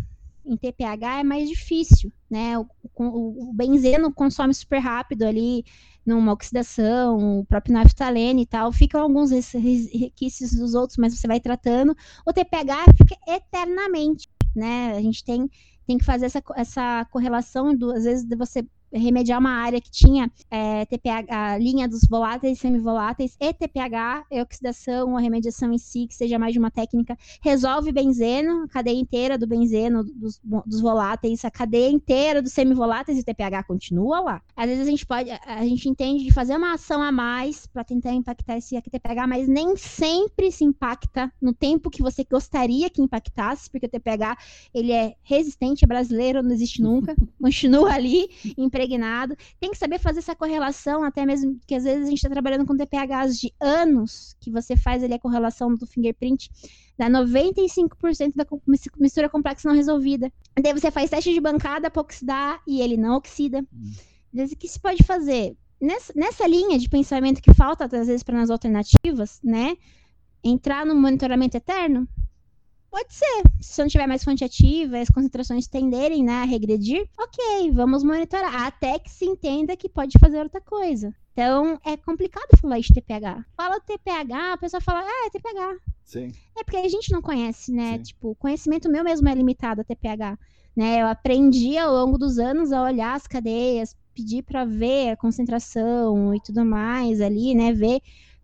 em TPH é mais difícil, né? O, o, o benzeno consome super rápido ali numa oxidação, o próprio naftalene e tal, ficam alguns requisitos dos outros, mas você vai tratando. O TPH fica eternamente, né? A gente tem, tem que fazer essa, essa correlação, do, às vezes, de você remediar uma área que tinha é, TPH, a linha dos voláteis e semivoláteis e TPH, oxidação, a remediação em si, que seja mais de uma técnica, resolve benzeno, a cadeia inteira do benzeno, dos, dos voláteis, a cadeia inteira dos semivoláteis e TPH continua lá. Às vezes a gente pode, a gente entende de fazer uma ação a mais para tentar impactar esse TPH, mas nem sempre se impacta no tempo que você gostaria que impactasse, porque o TPH ele é resistente, é brasileiro, não existe nunca, continua ali, em impregnado. Tem que saber fazer essa correlação, até mesmo que às vezes a gente está trabalhando com TPHs de anos, que você faz ali a correlação do fingerprint, dá 95% da mistura complexa não resolvida. Daí você faz teste de bancada para oxidar e ele não oxida. Hum. O que se pode fazer? Nessa, nessa linha de pensamento que falta, às vezes, para nas alternativas, né? Entrar no monitoramento eterno, Pode ser. Se não tiver mais fonte ativa as concentrações tenderem né, a regredir, ok, vamos monitorar. Até que se entenda que pode fazer outra coisa. Então, é complicado falar de TPH. Fala TPH, a pessoa fala, ah, é TPH. Sim. É porque a gente não conhece, né? Sim. Tipo, o conhecimento meu mesmo é limitado a TPH. Né? Eu aprendi ao longo dos anos a olhar as cadeias, pedir para ver a concentração e tudo mais ali, né? Ver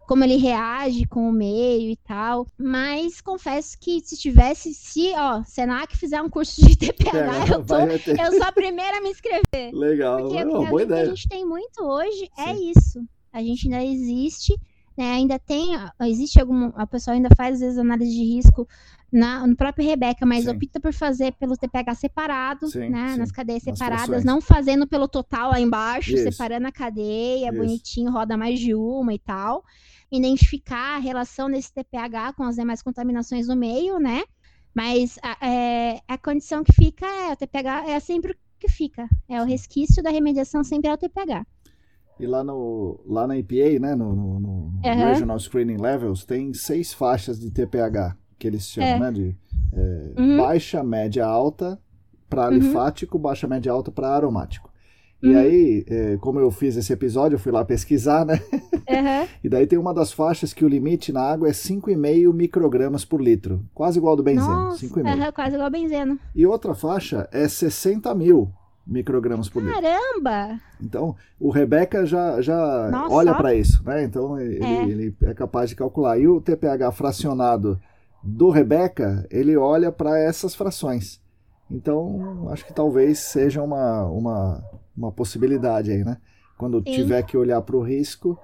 como ele reage com o meio e tal. Mas confesso que se tivesse, se, ó, Senac fizer um curso de TPH, eu, tô, eu sou a primeira a me inscrever. Legal, Porque Não, boa ideia. que a gente tem muito hoje é Sim. é isso. A gente ainda existe, né? Ainda tem, existe algum, a pessoa ainda faz às vezes análise de risco na, no próprio Rebeca, mas sim. opta por fazer pelo TPH separado, sim, né? Sim. Nas cadeias separadas, não fazendo pelo total lá embaixo, Isso. separando a cadeia, Isso. bonitinho, roda mais de uma e tal identificar a relação desse TPH com as demais contaminações no meio, né? Mas a, é, a condição que fica é o TPH é sempre o que fica. É o resquício da remediação sempre é o TPH. E lá, no, lá na EPA, né, no, no, no uhum. Regional Screening Levels, tem seis faixas de TPH, que eles chamam, é. né, de é, uhum. baixa, média, alta para uhum. alifático, uhum. baixa, média, alta para aromático. E uhum. aí, é, como eu fiz esse episódio, eu fui lá pesquisar, né? Uhum. e daí tem uma das faixas que o limite na água é 5,5 microgramas por litro. Quase igual ao do benzeno. Nossa, 5,5. Uhum, quase igual ao benzeno. E outra faixa é 60 mil microgramas por Caramba. litro. Caramba! Então, o Rebeca já, já olha para isso, né? Então, ele é. ele é capaz de calcular. E o TPH fracionado do Rebeca, ele olha para essas frações. Então, acho que talvez seja uma, uma uma possibilidade aí, né? Quando Sim. tiver que olhar para o risco,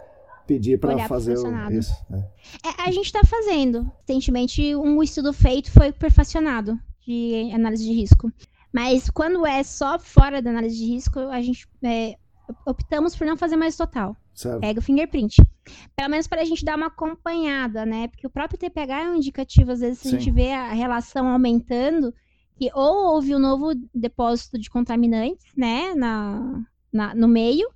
pedir para fazer o, isso. Né? É, a gente está fazendo. Recentemente, um estudo feito foi perfeccionado de análise de risco. Mas quando é só fora da análise de risco, a gente é, optamos por não fazer mais total. Certo. Pega o fingerprint. Pelo menos para a gente dar uma acompanhada, né? Porque o próprio TPH é um indicativo, às vezes, se Sim. a gente vê a relação aumentando, que ou houve um novo depósito de contaminantes, né, na, na, no meio,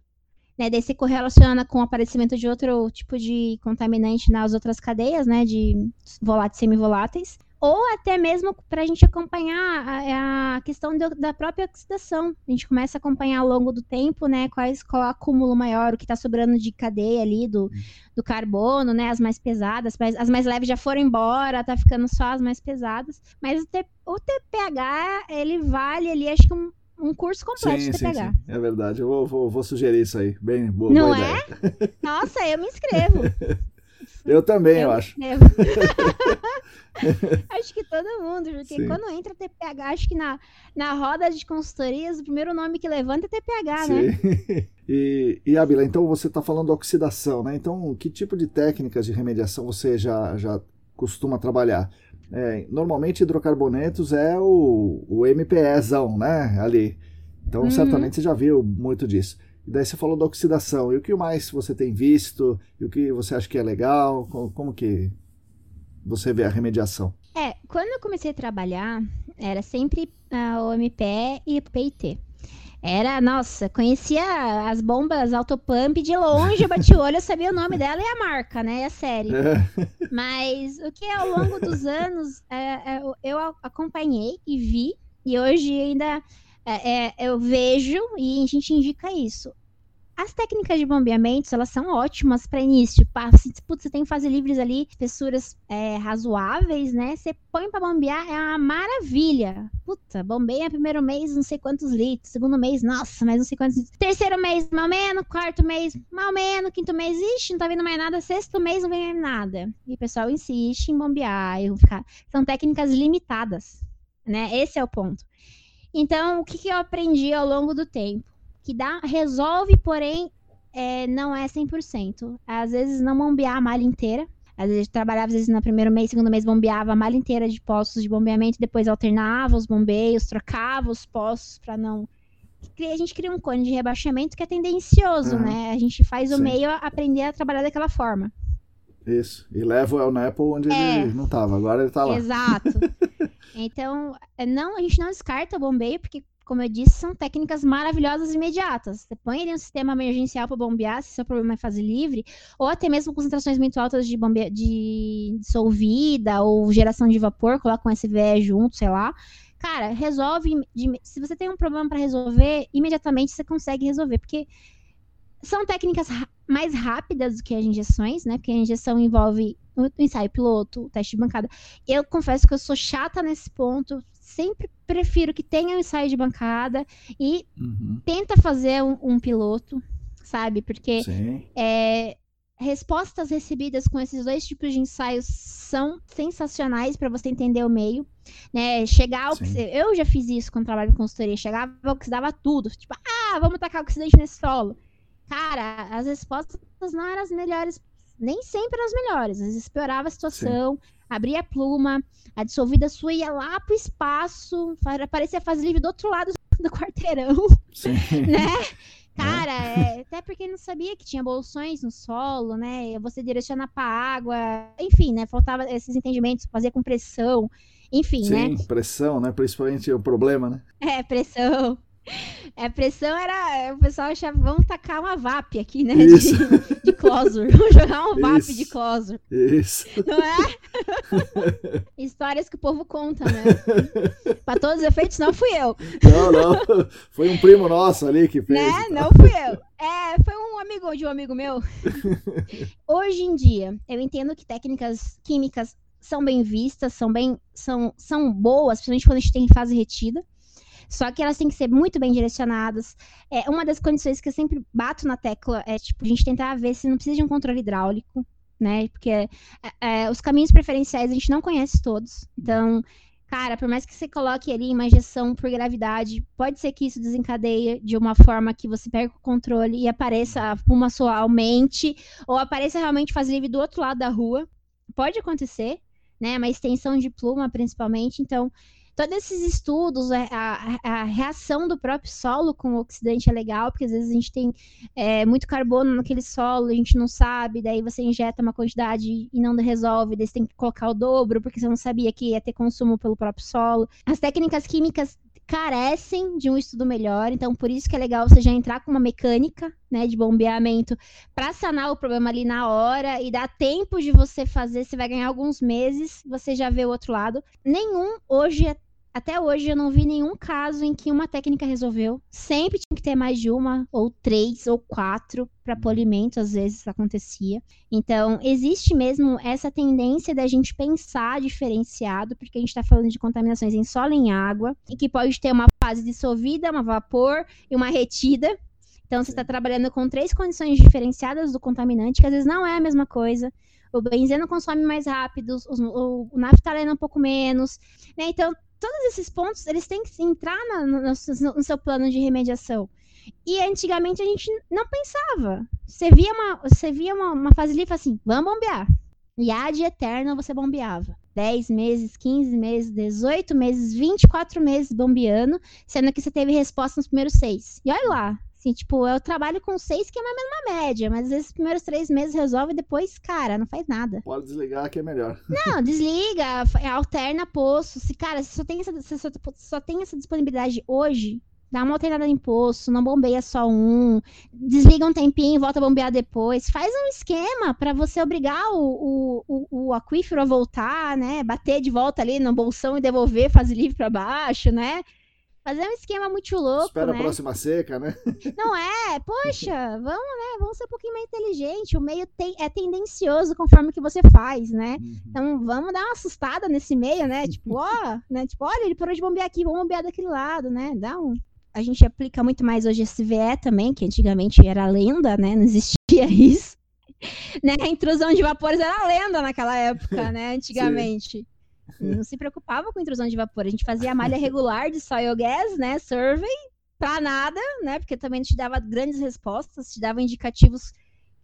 né, daí se correlaciona com o aparecimento de outro tipo de contaminante nas outras cadeias, né, de voláteis e semivoláteis, ou até mesmo para a gente acompanhar a, a questão de, da própria oxidação. A gente começa a acompanhar ao longo do tempo, né, quais, qual é o acúmulo maior, o que está sobrando de cadeia ali do, do carbono, né, as mais pesadas, as mais leves já foram embora, tá ficando só as mais pesadas. Mas o, T, o TPH, ele vale ali, acho que um, um curso completo sim, de TPH. Sim, sim. É verdade, eu vou, vou, vou, sugerir isso aí. Bem boa, Não boa é? Nossa, eu me inscrevo. Eu também, eu, eu acho. acho que todo mundo, porque Sim. quando entra TPH, acho que na, na roda de consultorias, o primeiro nome que levanta é TPH, né? Sim. né? E, e Abila, então você está falando oxidação, né? Então, que tipo de técnicas de remediação você já, já costuma trabalhar? É, normalmente hidrocarbonetos é o, o MPEzão, né? Ali. Então, uhum. certamente você já viu muito disso. E daí você falou da oxidação. E o que mais você tem visto? E o que você acha que é legal? Como, como que você vê a remediação? É, quando eu comecei a trabalhar, era sempre a OMPE e o PIT. Era, nossa, conhecia as bombas autopump de longe, eu bati o olho, eu sabia o nome dela e a marca, né? E a série. É. Mas o que ao longo dos anos é, é, eu acompanhei e vi E hoje ainda é, é, eu vejo e a gente indica isso. As técnicas de bombeamento, elas são ótimas para início. Tipo, se putz, você tem fase livres ali, espessuras é, razoáveis, né? Você põe para bombear, é uma maravilha. Puta, bombeia primeiro mês, não sei quantos litros. Segundo mês, nossa, mas não sei quantos litros. Terceiro mês, mal menos. Quarto mês, mal menos. Quinto mês, ixi, não tá vindo mais nada. Sexto mês, não vem mais nada. E o pessoal insiste em bombear. E ficar... São técnicas limitadas, né? Esse é o ponto. Então, o que, que eu aprendi ao longo do tempo? que dá, resolve, porém, é, não é 100%. Às vezes não bombear a malha inteira. Às vezes trabalhava, às vezes no primeiro mês, segundo mês bombeava a malha inteira de postos de bombeamento, depois alternava os bombeios, trocava os postos para não a gente cria um cone de rebaixamento que é tendencioso, uhum. né? A gente faz o Sim. meio a aprender a trabalhar daquela forma. Isso. E leva o El Nepo onde é. ele não estava, agora ele está lá. Exato. então, não, a gente não descarta o bombeio, porque como eu disse, são técnicas maravilhosas e imediatas. Você põe ali um sistema emergencial para bombear, se seu problema é fase livre, ou até mesmo concentrações muito altas de, bombe... de dissolvida ou geração de vapor, coloca um SVE junto, sei lá. Cara, resolve. Se você tem um problema para resolver, imediatamente você consegue resolver, porque são técnicas mais rápidas do que as injeções, né? Porque a injeção envolve o ensaio piloto, o teste de bancada. Eu confesso que eu sou chata nesse ponto, sempre prefiro que tenha um ensaio de bancada e uhum. tenta fazer um, um, piloto, sabe? Porque é, respostas recebidas com esses dois tipos de ensaios são sensacionais para você entender o meio, né? Chegar ao, eu já fiz isso quando trabalho com consultoria, chegava oxidava tudo, tipo, ah, vamos tacar oxidante nesse solo. Cara, as respostas não eram as melhores, nem sempre eram as melhores. Às vezes piorava a situação, Sim abria a pluma, a dissolvida sua ia lá pro espaço, parecia fazer livre do outro lado do quarteirão, Sim. né? Cara, é. É, até porque não sabia que tinha bolsões no solo, né? Você direciona para água, enfim, né? Faltava esses entendimentos, fazer com pressão, enfim, Sim, né? Sim, pressão, né? Principalmente o problema, né? É, pressão. A pressão era. O pessoal achava, vamos tacar uma VAP aqui, né? Isso. De, de Closure. Vamos jogar uma VAP Isso. de Closure. Isso. Não é? Histórias que o povo conta, né? pra todos os efeitos, não fui eu. Não, não. Foi um primo nosso ali que fez. Né? Não fui eu. É, foi um amigo de um amigo meu. Hoje em dia, eu entendo que técnicas químicas são bem vistas, são bem. são, são boas, principalmente quando a gente tem fase retida. Só que elas têm que ser muito bem direcionadas. É, uma das condições que eu sempre bato na tecla é, tipo, a gente tentar ver se não precisa de um controle hidráulico, né? Porque é, é, os caminhos preferenciais a gente não conhece todos. Então, cara, por mais que você coloque ali uma injeção por gravidade, pode ser que isso desencadeie de uma forma que você perca o controle e apareça a puma sua aumente, ou apareça realmente fazer livre do outro lado da rua. Pode acontecer, né? Uma extensão de pluma, principalmente. Então, todos esses estudos, a, a, a, reação do próprio solo com o oxidante é legal, porque às vezes a gente tem é, muito carbono naquele solo, a gente não sabe, daí você injeta uma quantidade e não resolve, daí você tem que colocar o dobro, porque você não sabia que ia ter consumo pelo próprio solo. As técnicas químicas carecem de um estudo melhor, então por isso que é legal você já entrar com uma mecânica, né, de bombeamento para sanar o problema ali na hora e dar tempo de você fazer, você vai ganhar alguns meses, você já vê o outro lado. Nenhum hoje é até hoje eu não vi nenhum caso em que uma técnica resolveu. Sempre tinha que ter mais de uma, ou três, ou quatro para polimento, às vezes acontecia. Então, existe mesmo essa tendência da gente pensar diferenciado, porque a gente está falando de contaminações em solo e em água, e que pode ter uma fase dissolvida, uma vapor e uma retida. Então, você está trabalhando com três condições diferenciadas do contaminante, que às vezes não é a mesma coisa o benzeno consome mais rápido, o, o naftaleno um pouco menos, né? Então, todos esses pontos, eles têm que entrar na, no, no, seu plano de remediação. E antigamente a gente não pensava. Você via uma, você via uma, uma fase livre assim, vamos bombear. E a de eterna você bombeava. 10 meses, 15 meses, 18 meses, 24 meses bombeando, sendo que você teve resposta nos primeiros seis. E olha lá, Assim, tipo, eu trabalho com seis, que é mais ou menos uma média, mas às vezes os primeiros três meses resolve e depois, cara, não faz nada. Pode desligar que é melhor. Não, desliga, alterna poço. Se, cara, se só tem essa, se só, só tem essa disponibilidade hoje, dá uma alternada em poço, não bombeia só um, desliga um tempinho, volta a bombear depois. Faz um esquema para você obrigar o, o, o, o, aquífero a voltar, né? Bater de volta ali no bolsão e devolver, fazer livre para baixo, né? Fazer um esquema muito louco. Espera né? a próxima seca, né? Não é? Poxa, vamos, né? Vamos ser um pouquinho mais inteligente. O meio tem, é tendencioso conforme que você faz, né? Uhum. Então vamos dar uma assustada nesse meio, né? Tipo, ó, né? Tipo, olha, ele parou de bombear aqui, vamos bombear daquele lado, né? Dá um. A gente aplica muito mais hoje esse VE também, que antigamente era lenda, né? Não existia isso. né? A intrusão de vapores era lenda naquela época, né? Antigamente. Não se preocupava com intrusão de vapor. A gente fazia a malha regular de soil gas, né? Survey, pra nada, né? Porque também te dava grandes respostas, te dava indicativos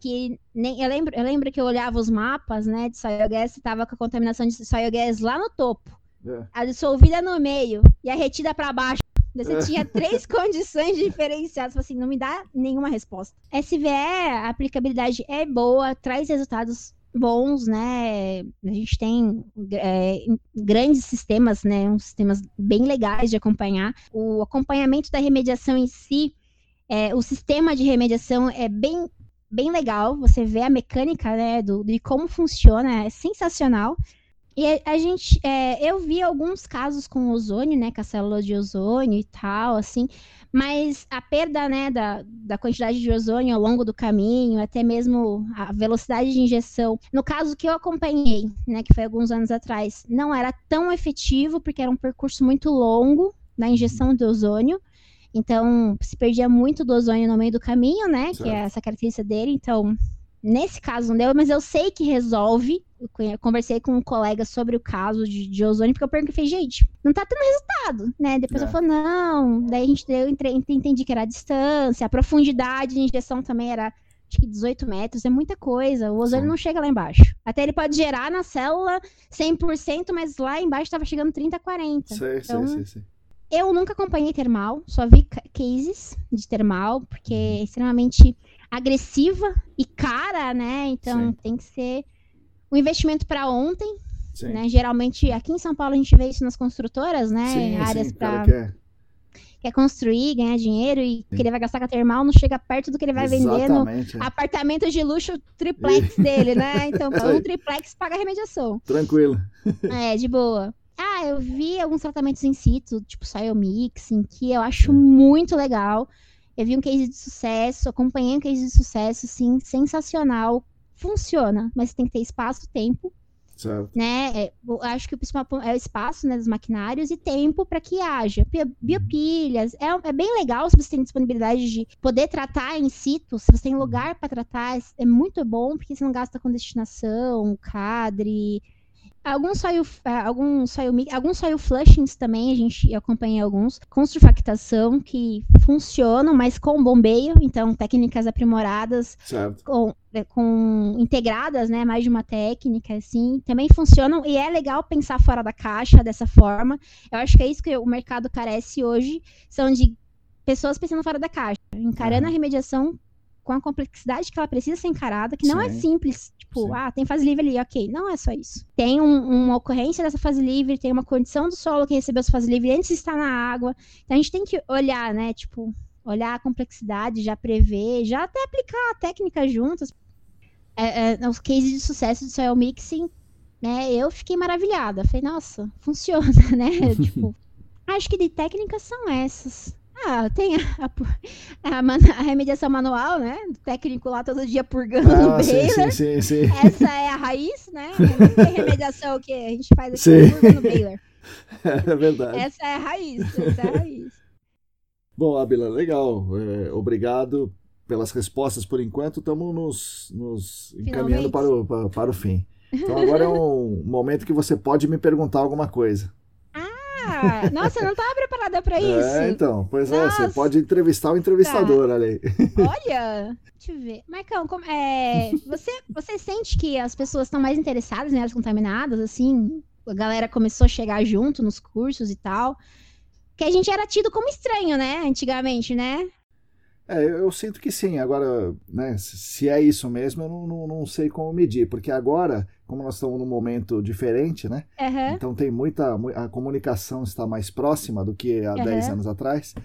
que nem eu lembro, eu lembro que eu olhava os mapas, né, de soil gas, estava com a contaminação de soil gas lá no topo. É. A dissolvida no meio e a retida para baixo. Você é. tinha três condições diferenciadas. Assim, não me dá nenhuma resposta. SVE, a aplicabilidade é boa, traz resultados bons, né? A gente tem é, grandes sistemas, né? Uns sistemas bem legais de acompanhar. O acompanhamento da remediação em si, é, o sistema de remediação é bem, bem legal. Você vê a mecânica, né? Do, de como funciona, é sensacional. E a, a gente, é, eu vi alguns casos com ozônio, né? Com a célula de ozônio e tal, assim mas a perda né, da, da quantidade de ozônio ao longo do caminho, até mesmo a velocidade de injeção, no caso que eu acompanhei, né, que foi alguns anos atrás, não era tão efetivo, porque era um percurso muito longo na injeção do ozônio. Então, se perdia muito do ozônio no meio do caminho, né? Certo. Que é essa característica dele. Então, Nesse caso não deu, mas eu sei que resolve. Eu conversei com um colega sobre o caso de, de ozônio, porque eu perguntei, gente, não tá tendo resultado, né? Depois é. eu falei, não. Daí a gente deu, entendi que era a distância, a profundidade de injeção também era acho que 18 metros, é muita coisa. O ozônio Sim. não chega lá embaixo. Até ele pode gerar na célula 100%, mas lá embaixo estava chegando 30, 40. Sei, então, sei, sei, sei. Eu nunca acompanhei termal, só vi cases de termal, porque é extremamente agressiva e cara, né? Então Sim. tem que ser um investimento para ontem. Né? Geralmente aqui em São Paulo a gente vê isso nas construtoras, né? Sim, Áreas para quer. quer construir, ganhar dinheiro e sim. que ele vai gastar com a termal não chega perto do que ele vai Exatamente, vender no é. apartamento de luxo triplex e... dele, né? Então, um triplex paga remediação. Tranquilo. É, de boa. Ah, eu vi alguns tratamentos in situ, tipo soil mixing, que eu acho muito legal. Eu vi um case de sucesso, acompanhei um case de sucesso, sim, sensacional. Funciona, mas tem que ter espaço, tempo. Certo. Né? É, eu acho que o principal é o espaço né, dos maquinários e tempo para que haja. Biopilhas. É, é, bem legal se você tem disponibilidade de poder tratar em situ, se você tem lugar para tratar, é muito bom, porque você não gasta com destinação, cadre Alguns soil, ah, alguns soil, alguns soil flushings também, a gente acompanhei alguns, com surfactação que funcionam, mas com bombeio, então técnicas aprimoradas, com, é, com, integradas, né, mais de uma técnica, assim, também funcionam e é legal pensar fora da caixa dessa forma. Eu acho que é isso que o mercado carece hoje, são de pessoas pensando fora da caixa, encarando uhum. a remediação com a complexidade que ela precisa ser encarada, que não é simples, tipo, Sim. ah, tem fase livre ali, ok. Não é só isso. Tem um, uma ocorrência dessa fase livre, tem uma condição do solo que recebeu essa fase livre antes de estar na água. Então a gente tem que olhar, né, tipo, olhar a complexidade, já prever, já até aplicar a técnica juntas. É, é, os cases de sucesso do soil mixing, né, eu fiquei maravilhada. Falei, nossa, funciona, né? tipo, acho que de técnicas são essas. Ah, tem a, a, a, remediação manual, né? O técnico lá todo dia purgando ah, no. Sim, sim, sim, Essa é a raiz, né? Não tem remediação que a gente faz aqui sim. no baler. É verdade. Essa é a raiz, essa é a raiz. Bom, Abila, legal. É, obrigado pelas respostas por enquanto. Estamos nos, nos encaminhando para o, para, para o fim. Então agora é um momento que você pode me perguntar alguma coisa. Nossa, eu não estava preparada para é, isso. É, então. Pois Nossa. é, você pode entrevistar o entrevistador tá. ali. Olha, deixa eu ver. Marcão, como, é, você, você sente que as pessoas estão mais interessadas em áreas contaminadas, assim? A galera começou a chegar junto nos cursos e tal. Que a gente era tido como estranho, né? Antigamente, né? É, eu, sinto que sim. Agora, né, se é isso mesmo, eu não, não, não, sei como medir. Porque agora, como nós estamos num momento diferente, né? Uhum. Então tem muita. A comunicação está mais próxima do que há uhum. 10 anos atrás.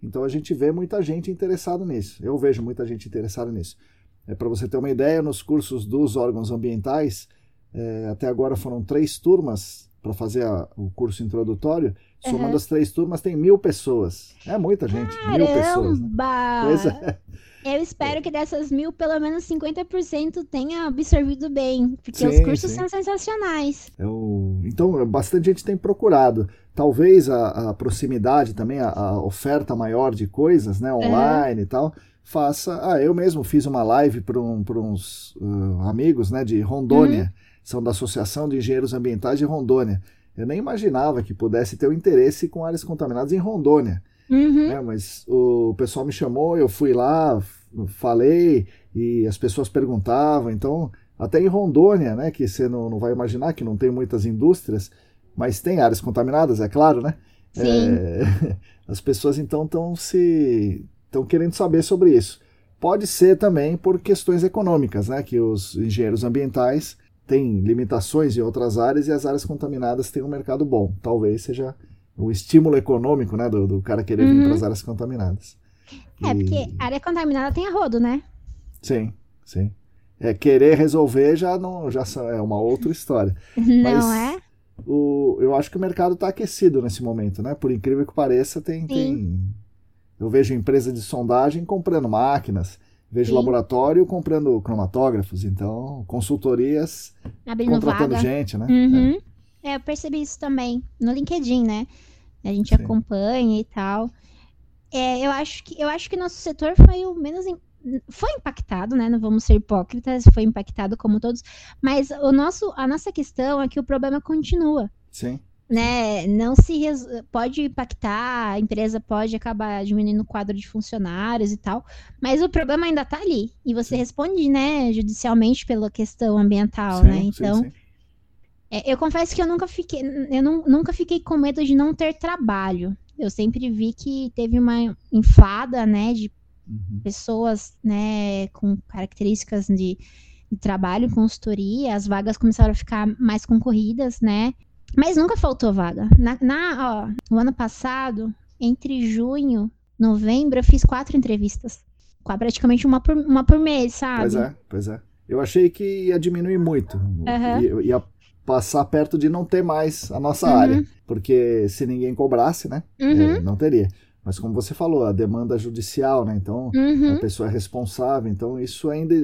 Então a gente vê muita gente interessada nisso. Eu vejo muita gente interessada nisso. É, Para você ter uma ideia, nos cursos dos órgãos ambientais, é, até agora foram três turmas para fazer a, o curso introdutório. Somando Uhum. as três turmas, tem mil pessoas. É muita gente, mil pessoas. Né? Caramba! Pois é. Eu espero que dessas mil, pelo menos 50% tenha absorvido bem. Porque os Sim, cursos sim. são sensacionais. É o- Então, bastante gente tem procurado. Talvez a, a proximidade também, a, a oferta maior de coisas, né, online e tal, faça. Ah, eu mesmo fiz uma live para um, uns ah, amigos né, de Rondônia, são da Associação de Engenheiros Ambientais de Rondônia. Eu nem imaginava que pudesse ter o interesse com áreas contaminadas em Rondônia. Uhum. né, mas o pessoal me chamou, eu fui lá, falei e as pessoas perguntavam. Então, até em Rondônia, né, que você não, não vai imaginar que não tem muitas indústrias, mas tem áreas contaminadas, é claro, né? Sim. É, as pessoas então estão se estão querendo saber sobre isso. Pode ser também por questões econômicas, né, que os engenheiros ambientais têm limitações em outras áreas e as áreas contaminadas têm um mercado bom. Talvez seja o estímulo econômico, né, do, do cara querer vir Uhum. para as áreas contaminadas. É, E- porque área contaminada tem arrodo, né? Sim, sim. É, querer resolver já não já é uma outra história. Não é? O, eu acho que o mercado está aquecido nesse momento, né? Por incrível que pareça, tem, tem. Eu vejo empresa de sondagem comprando máquinas, vejo Sim. laboratório comprando cromatógrafos, então consultorias Abrindo contratando vaga. gente, né? Uhum. É, eu percebi isso também no LinkedIn, né? A gente Sim. acompanha e tal. É, eu acho que eu acho que nosso setor foi o menos im- foi impactado, né? Não vamos ser hipócritas, foi impactado como todos, mas o nosso a nossa questão é que o problema continua, Sim, né? Não se res- pode impactar, a empresa pode acabar diminuindo o quadro de funcionários e tal, mas o problema ainda tá ali. E você responde, né, judicialmente pela questão ambiental, sim, né? sim, Então, sim. é, eu confesso que eu nunca fiquei, eu nu- nunca fiquei com medo de não ter trabalho. Eu sempre vi que teve uma inflada, né, de Uhum. pessoas, né, com características de, de trabalho, consultoria. As vagas começaram a ficar mais concorridas, né? Mas nunca faltou vaga. Na, na- ó, no ano passado, entre junho, novembro, eu fiz quatro entrevistas. Praticamente uma por, uma por mês, sabe? Pois é, pois é. Eu achei que ia diminuir muito. Aham. Ia, passar perto de não ter mais a nossa Uhum. área. Porque se ninguém cobrasse, né? Uhum, é, não teria. Mas como você falou, a demanda judicial, né? Então, uhum. a pessoa é responsável. Então, isso ainda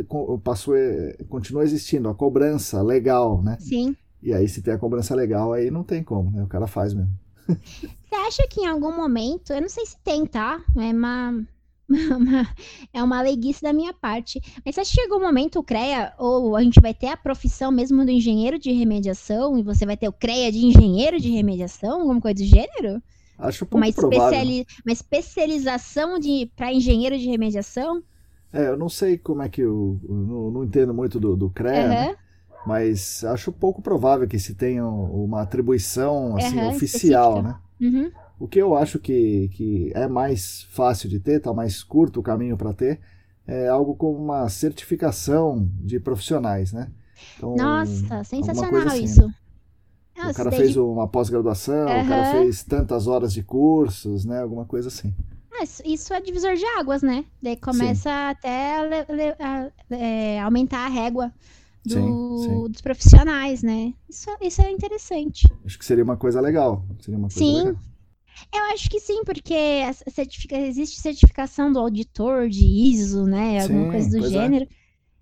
passou, é, continua existindo. A cobrança legal, né? Sim. E aí, se tem a cobrança legal, aí não tem como, né? O cara faz mesmo. Você acha que em algum momento, eu não sei se tem, tá? É uma, uma- é uma leiguice da minha parte. Mas você acha que chegou um momento o CREA, ou a gente vai ter a profissão mesmo do engenheiro de remediação, e você vai ter o CREA de engenheiro de remediação, alguma coisa do gênero? Acho pouco Uma, especiali uma especialização de para engenheiro de remediação? É, eu não sei como é que eu, eu não, não entendo muito do, do CREA, né? Mas acho pouco provável que se tenha uma atribuição assim, Aham, oficial, específica. né? uhum, O que eu acho que, que é mais fácil de ter, tá mais curto o caminho para ter, é algo como uma certificação de profissionais, né? Então, Nossa, sensacional assim, isso. né? o Nossa, cara daí fez uma pós-graduação, o cara fez tantas horas de cursos, né? Alguma coisa assim. Ah, isso- é divisor de águas, né? Daí começa até a, le- a- é, aumentar a régua do- Sim, sim. dos profissionais, né? Isso, isso é interessante. Acho que seria uma coisa legal. Seria uma coisa Sim. legal. Eu acho que sim, porque existe certificação do auditor de ISO, né? Alguma Sim, coisa do é. gênero.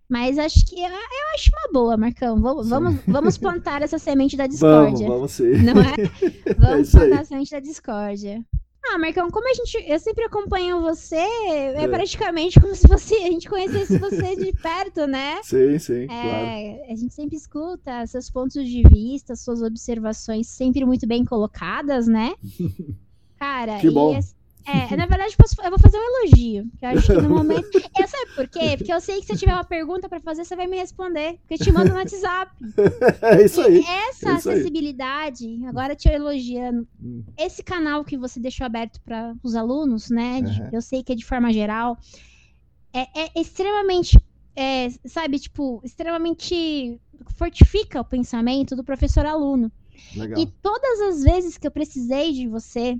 Mas acho que eu, eu acho uma boa, Marcão. Vamos, vamos, vamos plantar essa semente da Vamos, discórdia. vamos sim. Não é? Vamos isso aí. plantar a semente da discórdia. Ah, Marcão, como a gente. Eu sempre acompanho você, é, É. praticamente como se fosse, a gente conhecesse você de perto, né? Sim, sim, claro. É, a gente sempre escuta seus pontos de vista, suas observações sempre muito bem colocadas, né? Cara, Que e bom. as- é, na verdade, eu posso- eu vou fazer um elogio. Que eu acho que no momento. Eu sabe por quê? Porque eu sei que se eu tiver uma pergunta pra fazer, você vai me responder. Porque eu te mando no WhatsApp. É isso aí. Essa É isso aí. acessibilidade, agora te elogiando, Hum, esse canal que você deixou aberto para os alunos, né? de- Aham. Eu sei que é de forma geral, é, é extremamente, é, sabe, tipo, extremamente fortifica o pensamento do professor-aluno. E todas as vezes que eu precisei de você.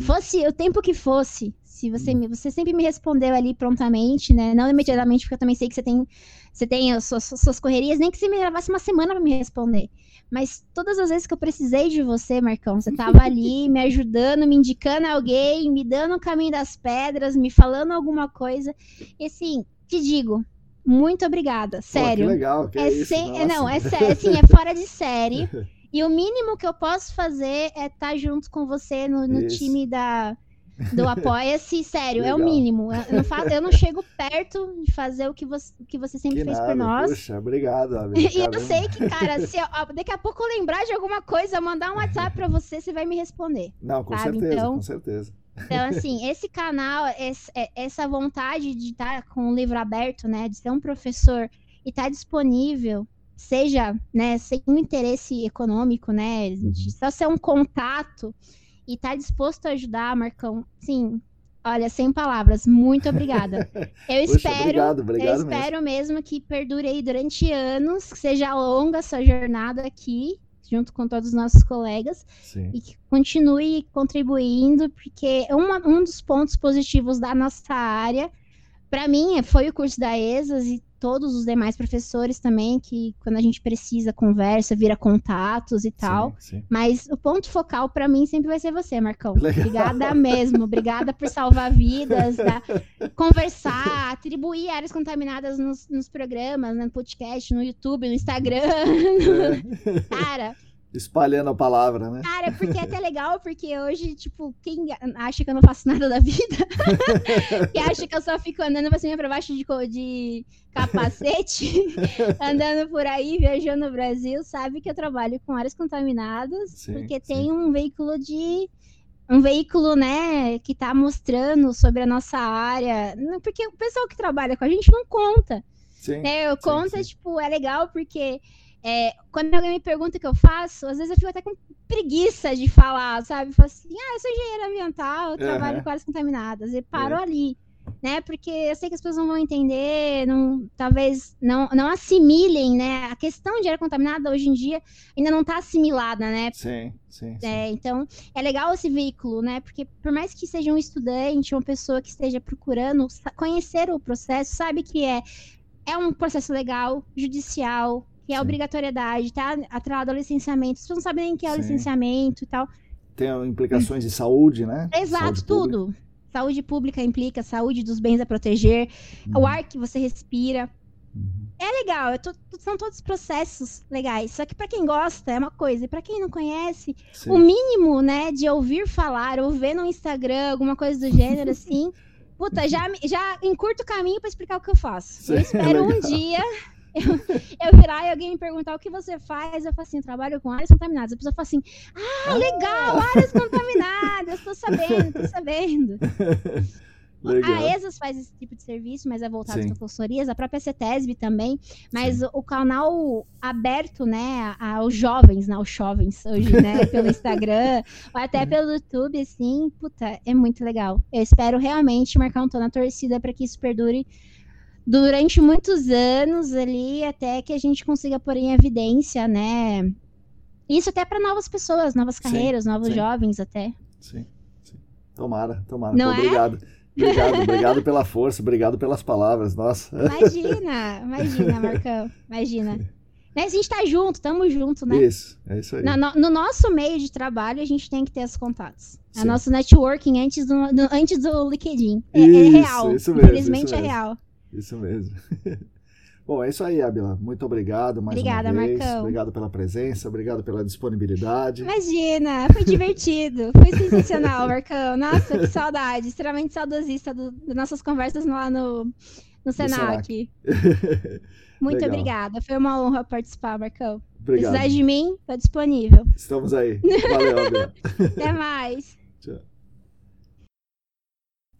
Fosse o tempo que fosse, se você, hum. você sempre me respondeu ali prontamente, né? Não imediatamente, porque eu também sei que você tem, você tem as suas, suas correrias, nem que você me levasse uma semana para me responder. Mas todas as vezes que eu precisei de você, Marcão, você tava ali me ajudando, me indicando alguém, me dando o caminho das pedras, me falando alguma coisa. E assim, te digo, muito obrigada, sério. Pô, que legal, que é, é, isso, sem, é, não, é sério, assim, é fora de série. E o mínimo que eu posso fazer é estar tá junto com você no, no time da, do Apoia-se, sério, Legal. é o mínimo. Eu não, faço, eu não chego perto de fazer o que você, que você sempre que fez nada, por nós. Puxa, obrigado, E eu sei que, cara, se eu, daqui a pouco eu lembrar de alguma coisa, mandar um WhatsApp pra você, você vai me responder. Não, com sabe? certeza, então, com certeza. Então, assim, esse canal, esse, é, essa vontade de estar com o livro aberto, né, de ser um professor e estar disponível, seja, né, sem um interesse econômico, né, de uhum. só ser um contato e tá disposto a ajudar, Marcão, sim, olha, sem palavras, muito obrigada. Eu Puxa, espero, obrigado, obrigado eu espero mesmo. mesmo que perdure aí durante anos, que seja longa a sua jornada aqui, junto com todos os nossos colegas, Sim. e que continue contribuindo, porque uma, um dos pontos positivos da nossa área, para mim, foi o curso da ESAS e todos os demais professores também, que quando a gente precisa, conversa, vira contatos e tal. Sim, sim. Mas o ponto focal para mim sempre vai ser você, Marcão. Legal. Obrigada mesmo. Obrigada por salvar vidas, tá? conversar, atribuir áreas contaminadas nos, nos programas, no podcast, no YouTube, no Instagram. É. Cara espalhando a palavra, né? Cara, porque é até legal, porque hoje, tipo, quem acha que eu não faço nada da vida, que acha que eu só fico andando pra cima e pra baixo de, de capacete, andando por aí, viajando no Brasil, sabe que eu trabalho com áreas contaminadas, sim, porque sim. tem um veículo de um veículo, né, que tá mostrando sobre a nossa área, porque o pessoal que trabalha com a gente não conta. Sim, né? Eu conta, tipo, é legal porque é, quando alguém me pergunta o que eu faço, às vezes eu fico até com preguiça de falar, sabe? Eu falo assim, ah, eu sou engenheira ambiental, eu trabalho uhum. com áreas contaminadas. E paro uhum. ali, né? Porque eu sei que as pessoas não vão entender, não, talvez não, não assimilem, né? A questão de área contaminada hoje em dia ainda não está assimilada, né? Sim, sim, sim. É, então, é legal esse veículo, né? Porque por mais que seja um estudante, uma pessoa que esteja procurando conhecer o processo, sabe que é é um processo legal, judicial, que é Sim. obrigatoriedade, tá atrelado ao licenciamento. Pessoas não sabem nem o que é o licenciamento e tal. Tem implicações de saúde, né? Exato, saúde tudo. Pública. Saúde pública implica saúde dos bens a proteger, uhum. o ar que você respira. Uhum. É legal, tô, são todos processos legais. Só que para quem gosta é uma coisa, e para quem não conhece, Sim. o mínimo, né, de ouvir falar ou ver no Instagram alguma coisa do gênero assim, puta, já já encurto o caminho para explicar o que eu faço. Sim, eu espero é um dia eu, eu virar e alguém me perguntar o que você faz, eu falo assim, eu trabalho com áreas contaminadas. A pessoa fala assim, ah, legal, áreas contaminadas, tô sabendo, tô sabendo. Legal. A ESAS faz esse tipo de serviço, mas é voltado para consultorias, a própria CETESB também, mas o, o, canal aberto, né, aos jovens, né, aos jovens hoje, né, pelo Instagram, ou até pelo YouTube, assim, puta, é muito legal. Eu espero realmente marcar um tom na torcida para que isso perdure durante muitos anos ali, até que a gente consiga pôr em evidência, né? Isso até para novas pessoas, novas carreiras, sim, novos sim. jovens até. Sim, sim. Tomara, tomara. Não é? Obrigado. Obrigado, obrigado pela força, obrigado pelas palavras, nossa. Imagina, imagina, Marcão, imagina. Né, a gente tá junto, tamo junto, né? Isso, é isso aí. No, no, no nosso meio de trabalho, a gente tem que ter os contatos. É Sim. A nosso networking antes do, do, antes do LinkedIn. É, é isso, é real. Isso mesmo, Infelizmente isso é mesmo. é real. Isso mesmo. Bom, é isso aí, Abila. Muito obrigado mais Obrigada, uma vez. Marcão. Obrigado pela presença, obrigado pela disponibilidade. Imagina, foi divertido. Foi sensacional, Marcão. Nossa, que saudade. Extremamente saudosista das nossas conversas lá no, no Senac. Muito Legal. obrigada. Foi uma honra participar, Marcão. Obrigado. Precisar de mim, tô disponível. Estamos aí. Valeu, Abila. Até mais. Tchau.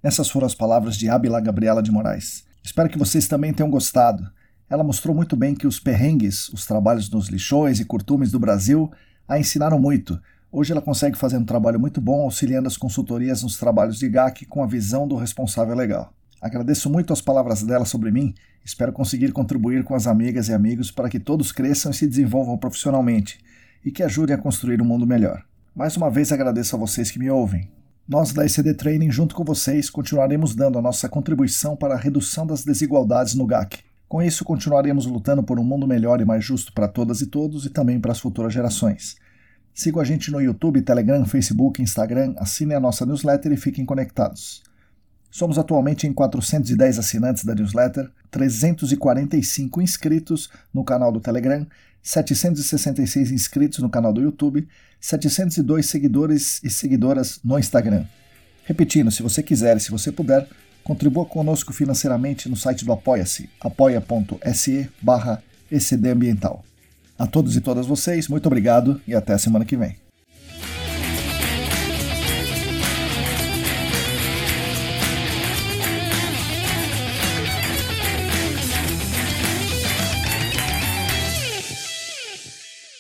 Essas foram as palavras de Abila Gabriela de Moraes. Espero que vocês também tenham gostado. Ela mostrou muito bem que os perrengues, os trabalhos nos lixões e curtumes do Brasil a ensinaram muito. Hoje ela consegue fazer um trabalho muito bom auxiliando as consultorias nos trabalhos de GAC com a visão do responsável legal. Agradeço muito as palavras dela sobre mim, espero conseguir contribuir com as amigas e amigos para que todos cresçam e se desenvolvam profissionalmente e que ajudem a construir um mundo melhor. Mais uma vez agradeço a vocês que me ouvem. Nós da ECD Training, junto com vocês, continuaremos dando a nossa contribuição para a redução das desigualdades no GAC. Com isso, continuaremos lutando por um mundo melhor e mais justo para todas e todos e também para as futuras gerações. Sigam a gente no YouTube, Telegram, Facebook, Instagram, assinem a nossa newsletter e fiquem conectados. Somos atualmente em 410 assinantes da newsletter, 345 inscritos no canal do Telegram, 766 inscritos no canal do YouTube, 702 seguidores e seguidoras no Instagram. Repetindo, se você quiser e se você puder, contribua conosco financeiramente no site do Apoia-se, apoia.se barra A todos e todas vocês, muito obrigado e até a semana que vem.